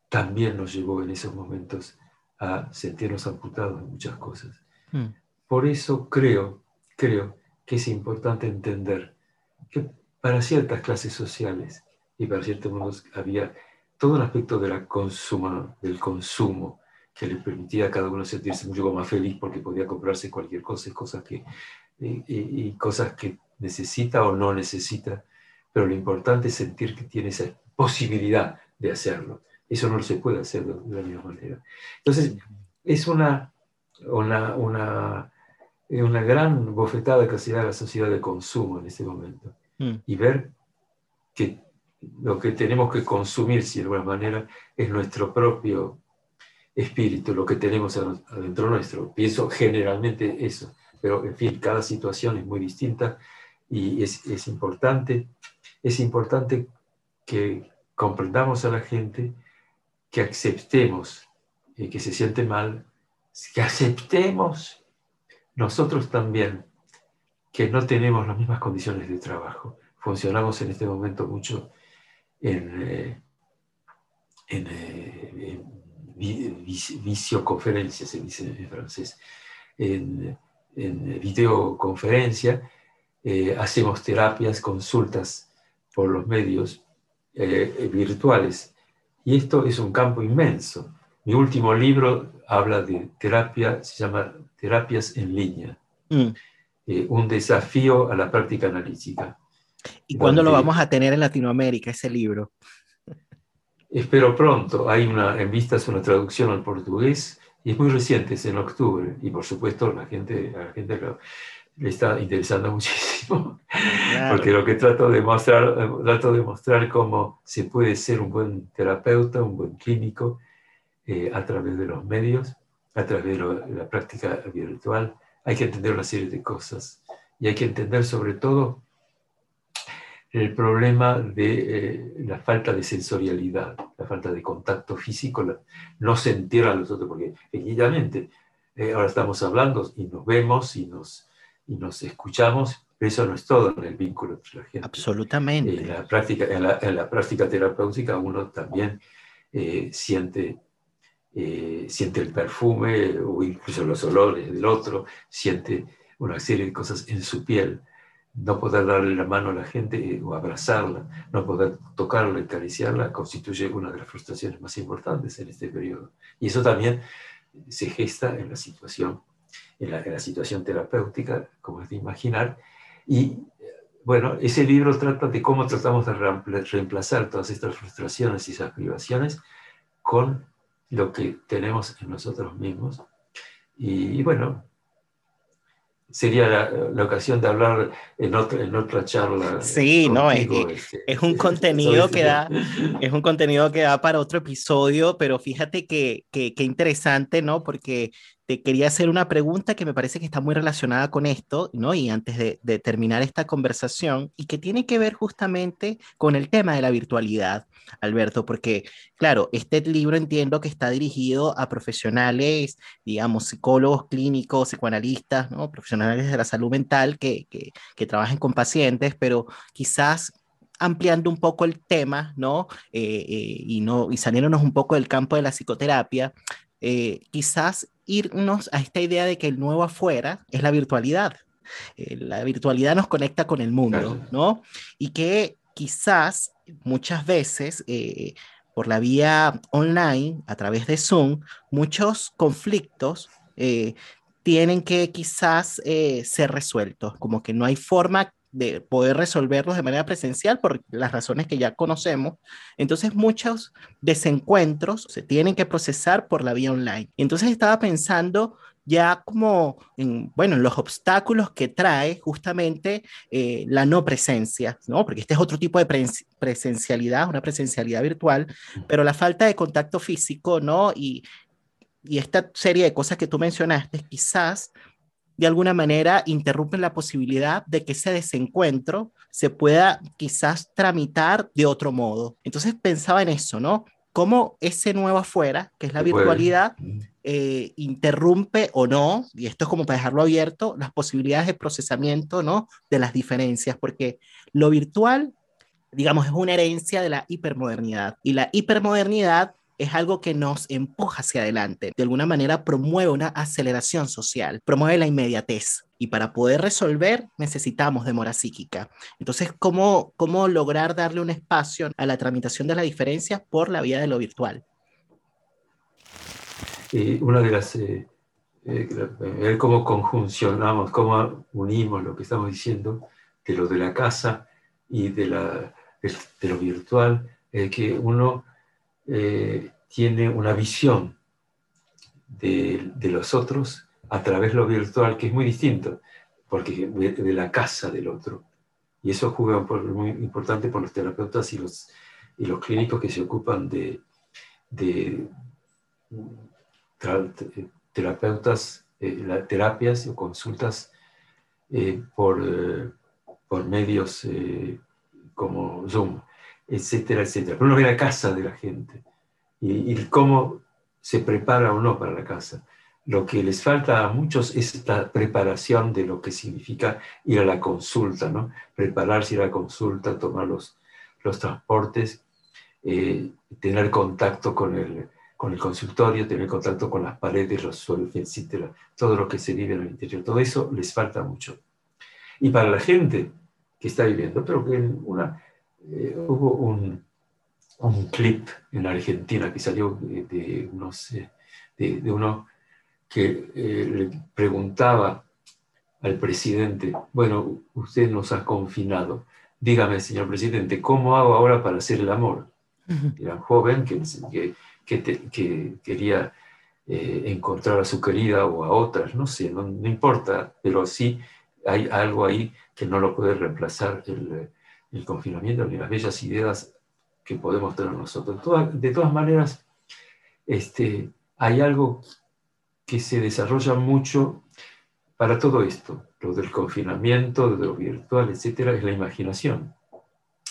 también nos llevó en esos momentos a sentirnos amputados de muchas cosas. Mm. por eso creo, creo que es importante entender que para ciertas clases sociales y para ciertos modos había todo un aspecto de la consuma, del consumo que le permitía a cada uno sentirse mucho más feliz porque podía comprarse cualquier cosa cosas que, y cosas que necesita o no necesita, pero lo importante es sentir que tiene esa posibilidad de hacerlo. Eso no se puede hacer de la misma manera. Entonces, es una, una, una, una gran bofetada que se da a la sociedad de consumo en este momento. Mm. Y ver que lo que tenemos que consumir, si de alguna manera, es nuestro propio espíritu, lo que tenemos adentro nuestro. Pienso generalmente eso, pero en fin, cada situación es muy distinta y es, es importante, es importante que comprendamos a la gente, que aceptemos eh, que se siente mal, que aceptemos nosotros también que no tenemos las mismas condiciones de trabajo. Funcionamos en este momento mucho en, eh, en, eh, se dice en francés, en, en videoconferencia, eh, hacemos terapias, consultas por los medios eh, virtuales. Y esto es un campo inmenso. Mi último libro habla de terapia, se llama Terapias en línea, mm. eh, un desafío a la práctica analítica. ¿Y cuándo lo vamos a tener en Latinoamérica, ese libro? Espero pronto. Hay una, en vistas una traducción al portugués y es muy reciente, es en octubre. Y por supuesto, la gente, la gente le está interesando muchísimo, porque lo que trato de mostrar, trato de mostrar cómo se puede ser un buen terapeuta, un buen clínico, eh, a través de los medios, a través de, la práctica virtual. Hay que entender una serie de cosas y hay que entender sobre todo el problema de eh, la falta de sensorialidad, la falta de contacto físico, no sentir a los otros, porque efectivamente eh, ahora estamos hablando y nos vemos y nos y nos escuchamos, pero eso no es todo en el vínculo entre la gente. Absolutamente. En la práctica, en la, práctica terapéutica uno también eh, siente, eh, siente el perfume o incluso los olores del otro, siente una serie de cosas en su piel. No poder darle la mano a la gente eh, o abrazarla, no poder tocarla, acariciarla, constituye una de las frustraciones más importantes en este periodo. Y eso también se gesta en la situación en la, situación terapéutica, como es de imaginar. Y bueno, ese libro trata de cómo tratamos de reemplazar todas estas frustraciones y esas privaciones con lo que tenemos en nosotros mismos. Y, bueno, sería la, ocasión de hablar en otra, en otra charla. Sí, no, es, este, es un contenido que da, es un contenido que da para otro episodio, pero fíjate que, que, que interesante, ¿no? Porque quería hacer una pregunta que me parece que está muy relacionada con esto, ¿no? Y antes de, terminar esta conversación, y que tiene que ver justamente con el tema de la virtualidad, Alberto, porque, claro, este libro entiendo que está dirigido a profesionales, digamos, psicólogos clínicos, psicoanalistas, ¿no? Profesionales de la salud mental que, que, trabajen con pacientes, pero quizás ampliando un poco el tema, ¿no? Eh, eh, y, no y saliéndonos un poco del campo de la psicoterapia, eh, quizás irnos a esta idea de que el nuevo afuera es la virtualidad. Eh, la virtualidad nos conecta con el mundo, ¿no? Y que quizás muchas veces eh, por la vía online, a través de Zoom, muchos conflictos tienen que quizás ser resueltos, como que no hay forma de poder resolverlos de manera presencial por las razones que ya conocemos. Entonces muchos desencuentros se tienen que procesar por la vía online. Entonces estaba pensando ya como en, bueno, en los obstáculos que trae justamente eh, la no presencia, ¿no? Porque este es otro tipo de presencialidad, una presencialidad virtual, pero la falta de contacto físico, ¿no? Y, y esta serie de cosas que tú mencionaste, quizás de alguna manera interrumpen la posibilidad de que ese desencuentro se pueda quizás tramitar de otro modo. Entonces pensaba en eso, ¿no? Cómo ese nuevo afuera, que es la virtualidad, eh, interrumpe o no, y esto es como para dejarlo abierto, las posibilidades de procesamiento, ¿no? De las diferencias, porque lo virtual, digamos, es una herencia de la hipermodernidad. Y la hipermodernidad es algo que nos empuja hacia adelante. De alguna manera promueve una aceleración social, promueve la inmediatez. Y para poder resolver necesitamos demora psíquica. Entonces, ¿cómo, cómo lograr darle un espacio a la tramitación de las diferencias por la vía de lo virtual? una de las... Eh, eh, ver cómo conjuncionamos, cómo unimos lo que estamos diciendo de lo de la casa y de, la, de, lo virtual, es que uno eh, tiene una visión de, los otros a través de lo virtual que es muy distinto, porque de, la casa del otro. Y eso juega un papel muy importante por los terapeutas y los, y los clínicos que se ocupan de, terapeutas, eh, terapias o consultas eh, por, por medios como Zoom, etcétera, etcétera. Pero uno ve la casa de la gente y, cómo se prepara o no para la casa. Lo que les falta a muchos es la preparación de lo que significa ir a la consulta, ¿no? Prepararse, ir a la consulta, tomar los, los transportes, tener contacto con el, con el consultorio, tener contacto con las paredes, los suelos, etcétera, todo lo que se vive en el interior. Todo eso les falta mucho. Y para la gente que está viviendo, pero que una, eh, hubo un, un, clip en Argentina que salió de, unos, de, uno que eh, le preguntaba al presidente, bueno, usted nos ha confinado, dígame, señor presidente, ¿cómo hago ahora para hacer el amor? Era un joven que, que que, quería eh, encontrar a su querida o a otras, no sé, no, importa, pero sí hay algo ahí que no lo puede reemplazar el, el confinamiento ni las bellas ideas que podemos tener nosotros. de todas maneras, este, hay algo que se desarrolla mucho para todo esto, lo del confinamiento, de lo virtual, etcétera, es la imaginación.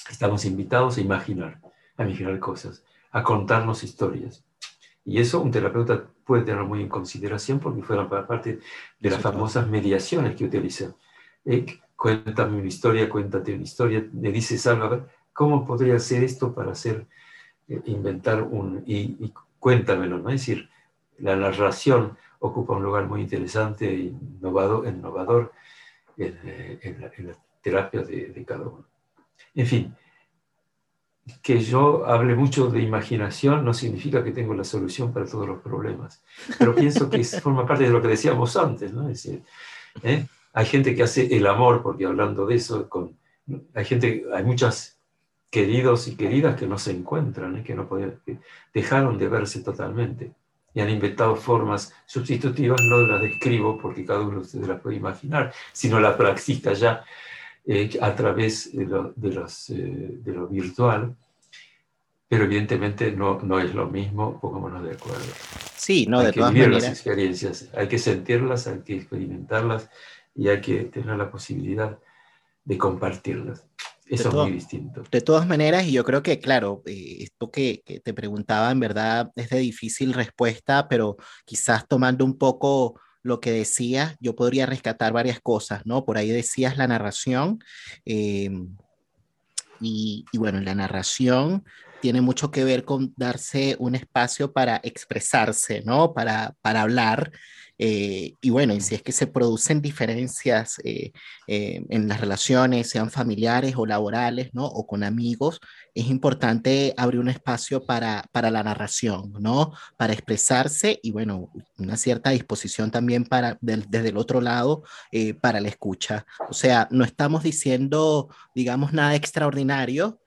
Estamos invitados a imaginar, a imaginar cosas a contarnos historias. Y eso un terapeuta puede tener muy en consideración porque fueron parte de las famosas mediaciones que utiliza. Eh, cuéntame una historia, cuéntate una historia, me dices algo, a ver, ¿cómo podría hacer esto para hacer, eh, inventar un, y, cuéntamelo, ¿no? Es decir, la narración ocupa un lugar muy interesante e innovador, innovador eh, en, la, en, terapia de, de cada uno. En fin, que yo hable mucho de imaginación no significa que tengo la solución para todos los problemas, pero pienso que forma parte de lo que decíamos antes, ¿no? Es decir, ¿eh? Hay gente que hace el amor, porque hablando de eso, con, hay gente, hay muchas queridos y queridas que no se encuentran, ¿eh? que no que dejaron de verse totalmente y han inventado formas sustitutivas, no las describo porque cada uno ustedes las puede imaginar, sino la practica ya eh, a través de lo, de, los, eh, de lo, virtual, pero evidentemente no, no es lo mismo, pongámonos de acuerdo. Sí, no, hay de que vivir las experiencias, hay que sentirlas, hay que experimentarlas y hay que tener la posibilidad de compartirlas. Eso es muy distinto. De todas maneras, y yo creo que, claro, eh, esto que, que, te preguntaba en verdad es de difícil respuesta, pero quizás tomando un poco lo que decías, yo podría rescatar varias cosas, ¿no? Por ahí decías la narración. Em, y, y, bueno, la narración tiene mucho que ver con darse un espacio para expresarse, ¿no? Para, para hablar. Eh, y bueno, y si es que se producen diferencias eh, eh, en las relaciones, sean familiares o laborales, ¿no? O con amigos, es importante abrir un espacio para, para la narración, ¿no? Para expresarse y bueno, una cierta disposición también para, desde el otro lado para la escucha. O sea, no estamos diciendo, digamos, nada extraordinario.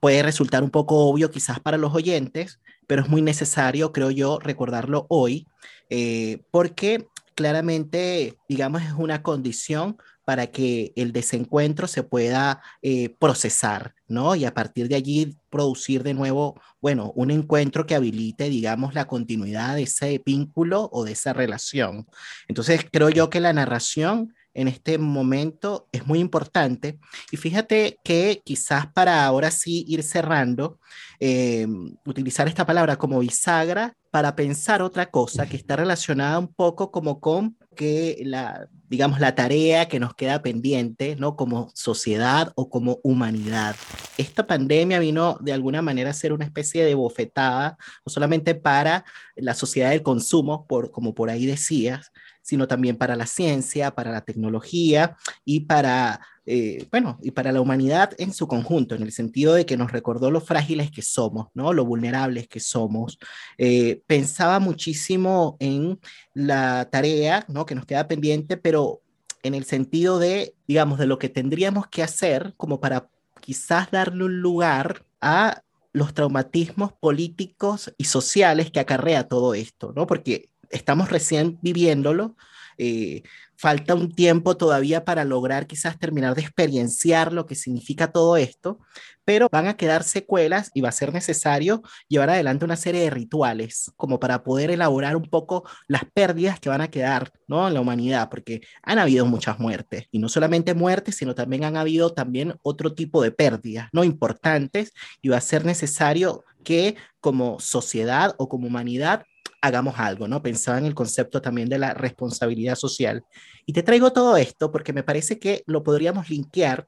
puede resultar un poco obvio quizás para los oyentes, pero es muy necesario, creo yo, recordarlo hoy, eh, porque claramente, digamos, es una condición para que el desencuentro se pueda eh, procesar, ¿no? Y a partir de allí producir de nuevo, bueno, un encuentro que habilite, digamos, la continuidad de ese vínculo o de esa relación. Entonces, creo yo que la narración en este momento es muy importante. Y fíjate que quizás para ahora sí ir cerrando, eh, utilizar esta palabra como bisagra para pensar otra cosa que está relacionada un poco como con que la, digamos, la tarea que nos queda pendiente, ¿no? Como sociedad o como humanidad. Esta pandemia vino de alguna manera a ser una especie de bofetada, no solamente para la sociedad del consumo, por, como por ahí decías, sino también para la ciencia, para la tecnología y para eh, bueno, y para la humanidad en su conjunto, en el sentido de que nos recordó lo frágiles que somos, ¿no? Lo vulnerables que somos. Eh, pensaba muchísimo en la tarea, ¿no? Que nos queda pendiente, pero en el sentido de, digamos, de lo que tendríamos que hacer como para quizás darle un lugar a los traumatismos políticos y sociales que acarrea todo esto, ¿no? Porque estamos recién viviéndolo, eh, falta un tiempo todavía para lograr quizás terminar de experienciar lo que significa todo esto, pero van a quedar secuelas y va a ser necesario llevar adelante una serie de rituales como para poder elaborar un poco las pérdidas que van a quedar ¿no? en la humanidad, porque han habido muchas muertes y no solamente muertes, sino también han habido también otro tipo de pérdidas no importantes y va a ser necesario que como sociedad o como humanidad hagamos algo, ¿no? Pensaba en el concepto también de la responsabilidad social. Y te traigo todo esto porque me parece que lo podríamos linkear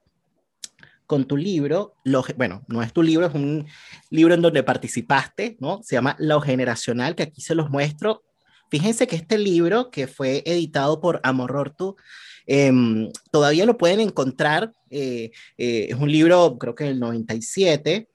con tu libro, lo, bueno, no es tu libro, es un libro en donde participaste, ¿no? Se llama Lo Generacional, que aquí se los muestro. Fíjense que este libro, que fue editado por Amorortu, eh, todavía lo pueden encontrar. Eh, eh, es un libro, creo que del 97,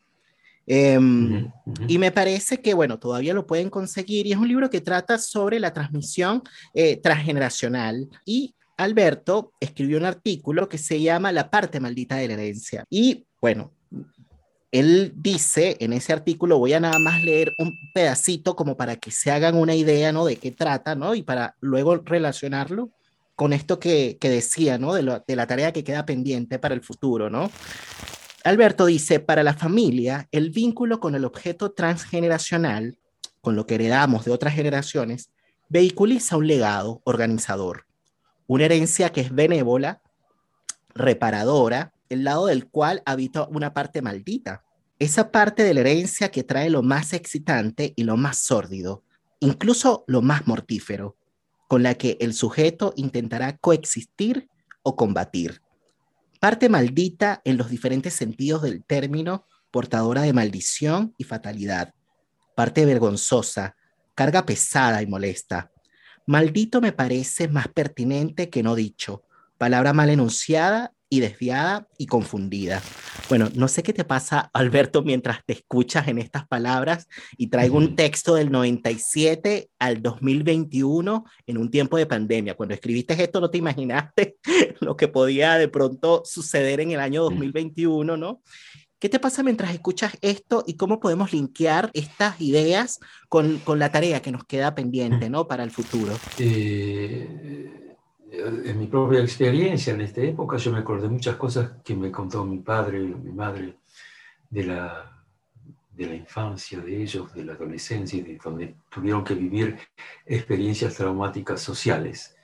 Em, y me parece que, bueno, todavía lo pueden conseguir y es un libro que trata sobre la transmisión eh, transgeneracional y Alberto escribió un artículo que se llama La parte maldita de la herencia. Y bueno, él dice en ese artículo, voy a nada más leer un pedacito como para que se hagan una idea, ¿no? De qué trata, ¿no? Y para luego relacionarlo con esto que, que decía, ¿no? De, de la tarea que queda pendiente para el futuro, ¿no? Alberto dice, para la familia, el vínculo con el objeto transgeneracional, con lo que heredamos de otras generaciones, vehiculiza un legado organizador, una herencia que es benévola, reparadora, el lado del cual habita una parte maldita, esa parte de la herencia que trae lo más excitante y lo más sórdido, incluso lo más mortífero, con la que el sujeto intentará coexistir o combatir parte maldita en los diferentes sentidos del término, portadora de maldición y fatalidad, parte vergonzosa, carga pesada y molesta. Maldito me parece más pertinente que no dicho, palabra mal enunciada y desviada y confundida. Bueno, no sé qué te pasa, Alberto, mientras te escuchas en estas palabras y traigo un texto del 97 al 2021 en un tiempo de pandemia. Cuando escribiste esto no te imaginaste lo que podía de pronto suceder en el año 2021, ¿no? ¿Qué te pasa mientras escuchas esto y cómo podemos linkear estas ideas con, con la tarea que nos queda pendiente, ¿no? Para el futuro. Eh en mi propia experiencia en esta época, yo me acordé muchas cosas que me contó mi padre y mi madre de la, de la infancia de ellos, de la adolescencia, de donde tuvieron que vivir experiencias traumáticas sociales,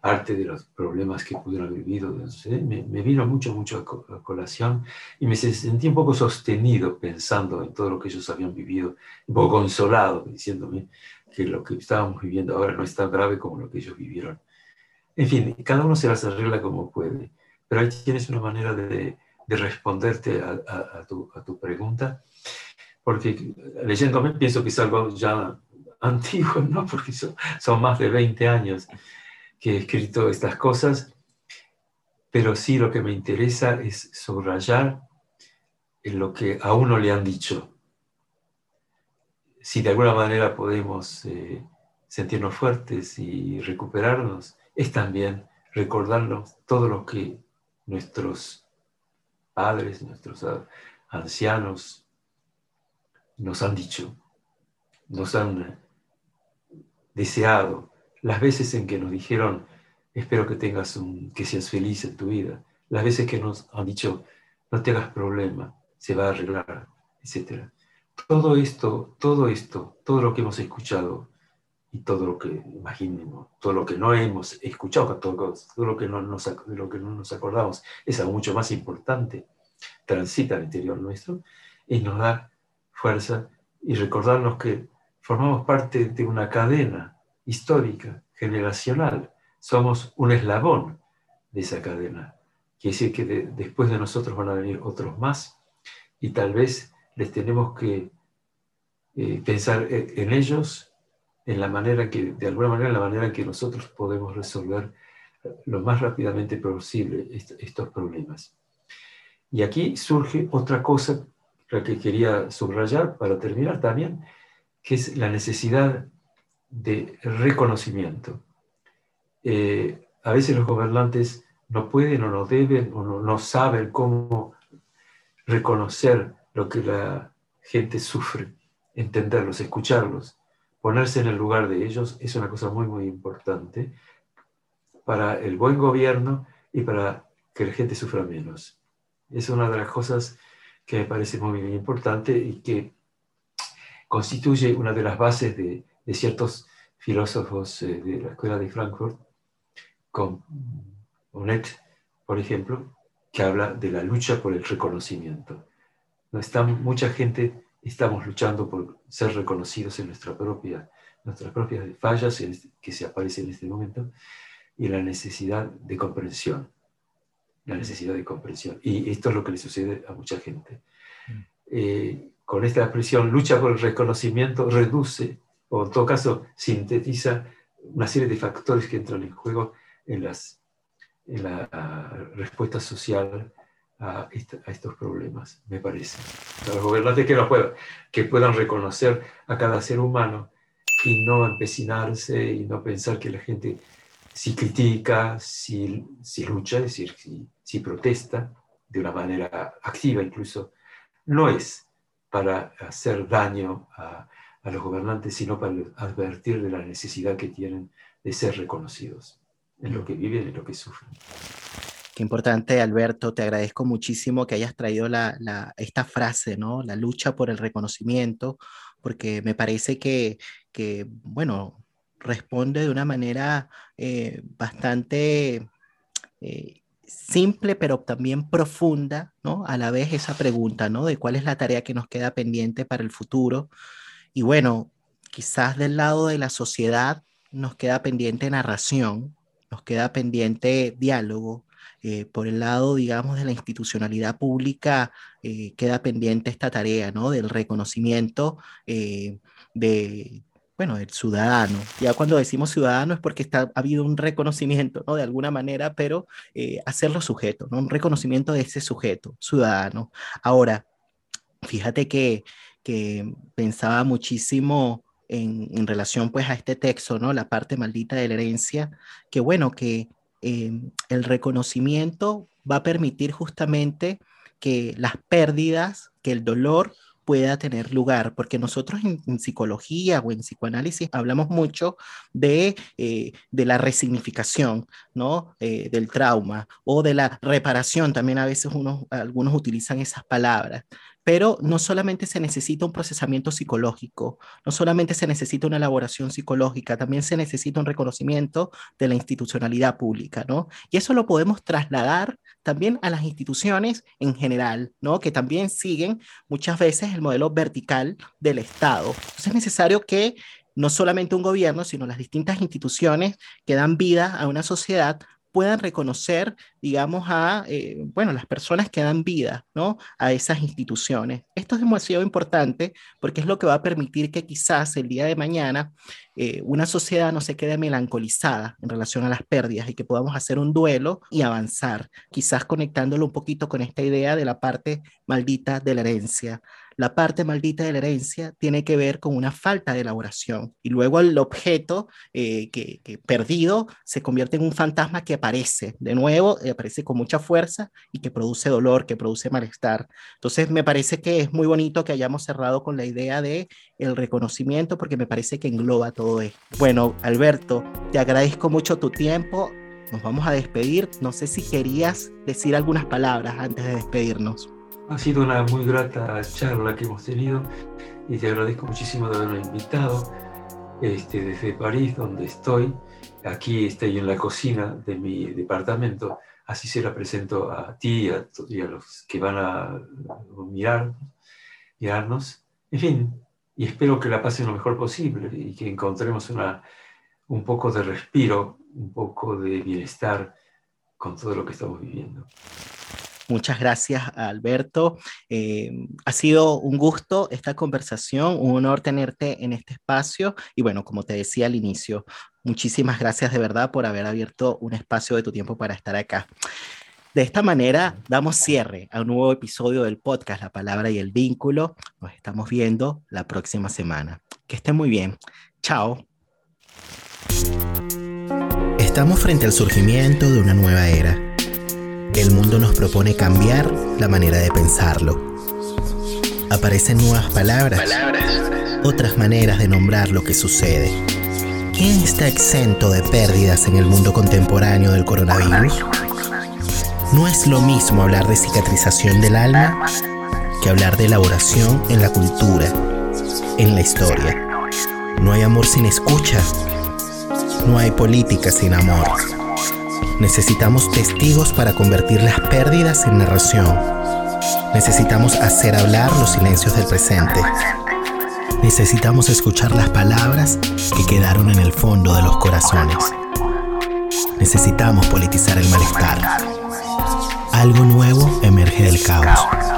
aparte de los problemas que pudieron haber vivido. Me, me, vino mucho, mucho a colación y me sentí un poco sostenido pensando en todo lo que ellos habían vivido, un poco consolado, diciéndome que lo que estábamos viviendo ahora no es tan grave como lo que ellos vivieron. En fin, cada uno se las arregla como puede, pero ahí tienes una manera de, de responderte a, a, tu, a, tu, pregunta, porque leyéndome pienso que es algo ya antiguo, ¿no? porque son, son más de 20 años que he escrito estas cosas, pero sí lo que me interesa es subrayar en lo que a uno le han dicho si de alguna manera podemos eh, sentirnos fuertes y recuperarnos, es también recordarnos todo lo que nuestros padres, nuestros ancianos nos han dicho, nos han deseado, las veces en que nos dijeron, espero que tengas un, que seas feliz en tu vida, las veces que nos han dicho, no te hagas problema, se va a arreglar, etcétera todo esto, todo esto, todo lo que hemos escuchado y todo lo que imaginemos, todo lo que no hemos escuchado, todo, lo, que no nos, lo que no nos acordamos, es algo mucho más importante, transita al interior nuestro y nos da fuerza y recordarnos que formamos parte de una cadena histórica, generacional, somos un eslabón de esa cadena. Quiere decir que después de nosotros van a venir otros más y tal vez les tenemos que eh, pensar en ellos en la manera que, de alguna manera, en la manera que nosotros podemos resolver lo más rápidamente posible estos problemas. Y aquí surge otra cosa que quería subrayar para terminar también, que es la necesidad de reconocimiento. Eh, a veces los gobernantes no pueden o no deben o no, saben cómo reconocer lo que la gente sufre, entenderlos, escucharlos, ponerse en el lugar de ellos es una cosa muy, muy importante para el buen gobierno y para que la gente sufra menos. Es una de las cosas que me parece muy, muy importante y que constituye una de las bases de, de ciertos filósofos eh, de la Escuela de Frankfurt, con Onet, por ejemplo, que habla de la lucha por el reconocimiento. No está, mucha gente estamos luchando por ser reconocidos en nuestra propia, nuestras propias fallas este, que se aparecen en este momento y la necesidad de comprensión. La necesidad de comprensión. Y esto es lo que le sucede a mucha gente. Mm. Eh, con esta expresión, lucha por el reconocimiento, reduce, o en todo caso, sintetiza una serie de factores que entran en juego en, las, en la respuesta social a, estos problemas, me parece. los gobernantes que, puedan, que puedan reconocer a cada ser humano y no empecinarse y no pensar que la gente si critica, si, si lucha, es decir, si, si protesta de una manera activa incluso, no es para hacer daño a, a, los gobernantes, sino para advertir de la necesidad que tienen de ser reconocidos en lo que viven y en lo que sufren. Qué importante, Alberto. Te agradezco muchísimo que hayas traído esta frase, ¿no? La lucha por el reconocimiento, porque me parece que, que bueno, responde de una manera eh, bastante eh, simple, pero también profunda, ¿no? A la vez esa pregunta, ¿no? De cuál es la tarea que nos queda pendiente para el futuro. Y bueno, quizás del lado de la sociedad nos queda pendiente narración, nos queda pendiente diálogo, eh, por el lado, digamos, de la institucionalidad pública, eh, queda pendiente esta tarea, ¿no? Del reconocimiento eh, de, bueno, del ciudadano. Ya cuando decimos ciudadano es porque está, ha habido un reconocimiento, ¿no? De alguna manera, pero hacerlo sujeto, ¿no? Un reconocimiento de ese sujeto, ciudadano. Ahora, fíjate que, que pensaba muchísimo en, en, relación pues a este texto, ¿no? La parte maldita de la herencia, que bueno, que Em, el reconocimiento va a permitir justamente que las pérdidas, que el dolor pueda tener lugar, porque nosotros en, psicología o en psicoanálisis hablamos mucho de, eh, de la resignificación, ¿no? Eh, del trauma o de la reparación, también a veces unos, algunos utilizan esas palabras, pero no solamente se necesita un procesamiento psicológico, no solamente se necesita una elaboración psicológica, también se necesita un reconocimiento de la institucionalidad pública, ¿no? Y eso lo podemos trasladar también a las instituciones en general, ¿no? Que también siguen muchas veces el modelo vertical del Estado. Entonces es necesario que no solamente un gobierno, sino las distintas instituciones que dan vida a una sociedad puedan reconocer, digamos, a, eh, bueno, las personas que dan vida, ¿no? A esas instituciones. Esto es demasiado importante porque es lo que va a permitir que quizás el día de mañana eh, una sociedad no se quede melancolizada en relación a las pérdidas y que podamos hacer un duelo y avanzar, quizás conectándolo un poquito con esta idea de la parte maldita de la herencia. La parte maldita de la herencia tiene que ver con una falta de elaboración y luego el objeto eh, que, perdido se convierte en un fantasma que aparece de nuevo, eh, aparece con mucha fuerza y que produce dolor, que produce malestar. Entonces me parece que es muy bonito que hayamos cerrado con la idea de el reconocimiento porque me parece que engloba todo esto. Bueno, Alberto, te agradezco mucho tu tiempo. Nos vamos a despedir. No sé si querías decir algunas palabras antes de despedirnos. Ha sido una muy grata charla que hemos tenido y te agradezco muchísimo de haberme invitado este, desde París, donde estoy. Aquí estoy en la cocina de mi departamento, así se la presento a ti a, y a los que van a mirar, mirarnos. En fin, y espero que la pasen lo mejor posible y que encontremos una, un poco de respiro, un poco de bienestar con todo lo que estamos viviendo. Muchas gracias, Alberto. Eh, ha sido un gusto esta conversación, un honor tenerte en este espacio. Y bueno, como te decía al inicio, muchísimas gracias de verdad por haber abierto un espacio de tu tiempo para estar acá. De esta manera damos cierre a un nuevo episodio del podcast La Palabra y el Vínculo. Nos estamos viendo la próxima semana. Que estén muy bien. Chao. Estamos frente al surgimiento de una nueva era el mundo nos propone cambiar la manera de pensarlo. Aparecen nuevas palabras, otras maneras de nombrar lo que sucede. ¿Quién está exento de pérdidas en el mundo contemporáneo del coronavirus? No es lo mismo hablar de cicatrización del alma que hablar de elaboración en la cultura, en la historia. No hay amor sin escucha, no hay política sin amor. Necesitamos testigos para convertir las pérdidas en narración. Necesitamos hacer hablar los silencios del presente. Necesitamos escuchar las palabras que quedaron en el fondo de los corazones. Necesitamos politizar el malestar. Algo nuevo emerge del caos.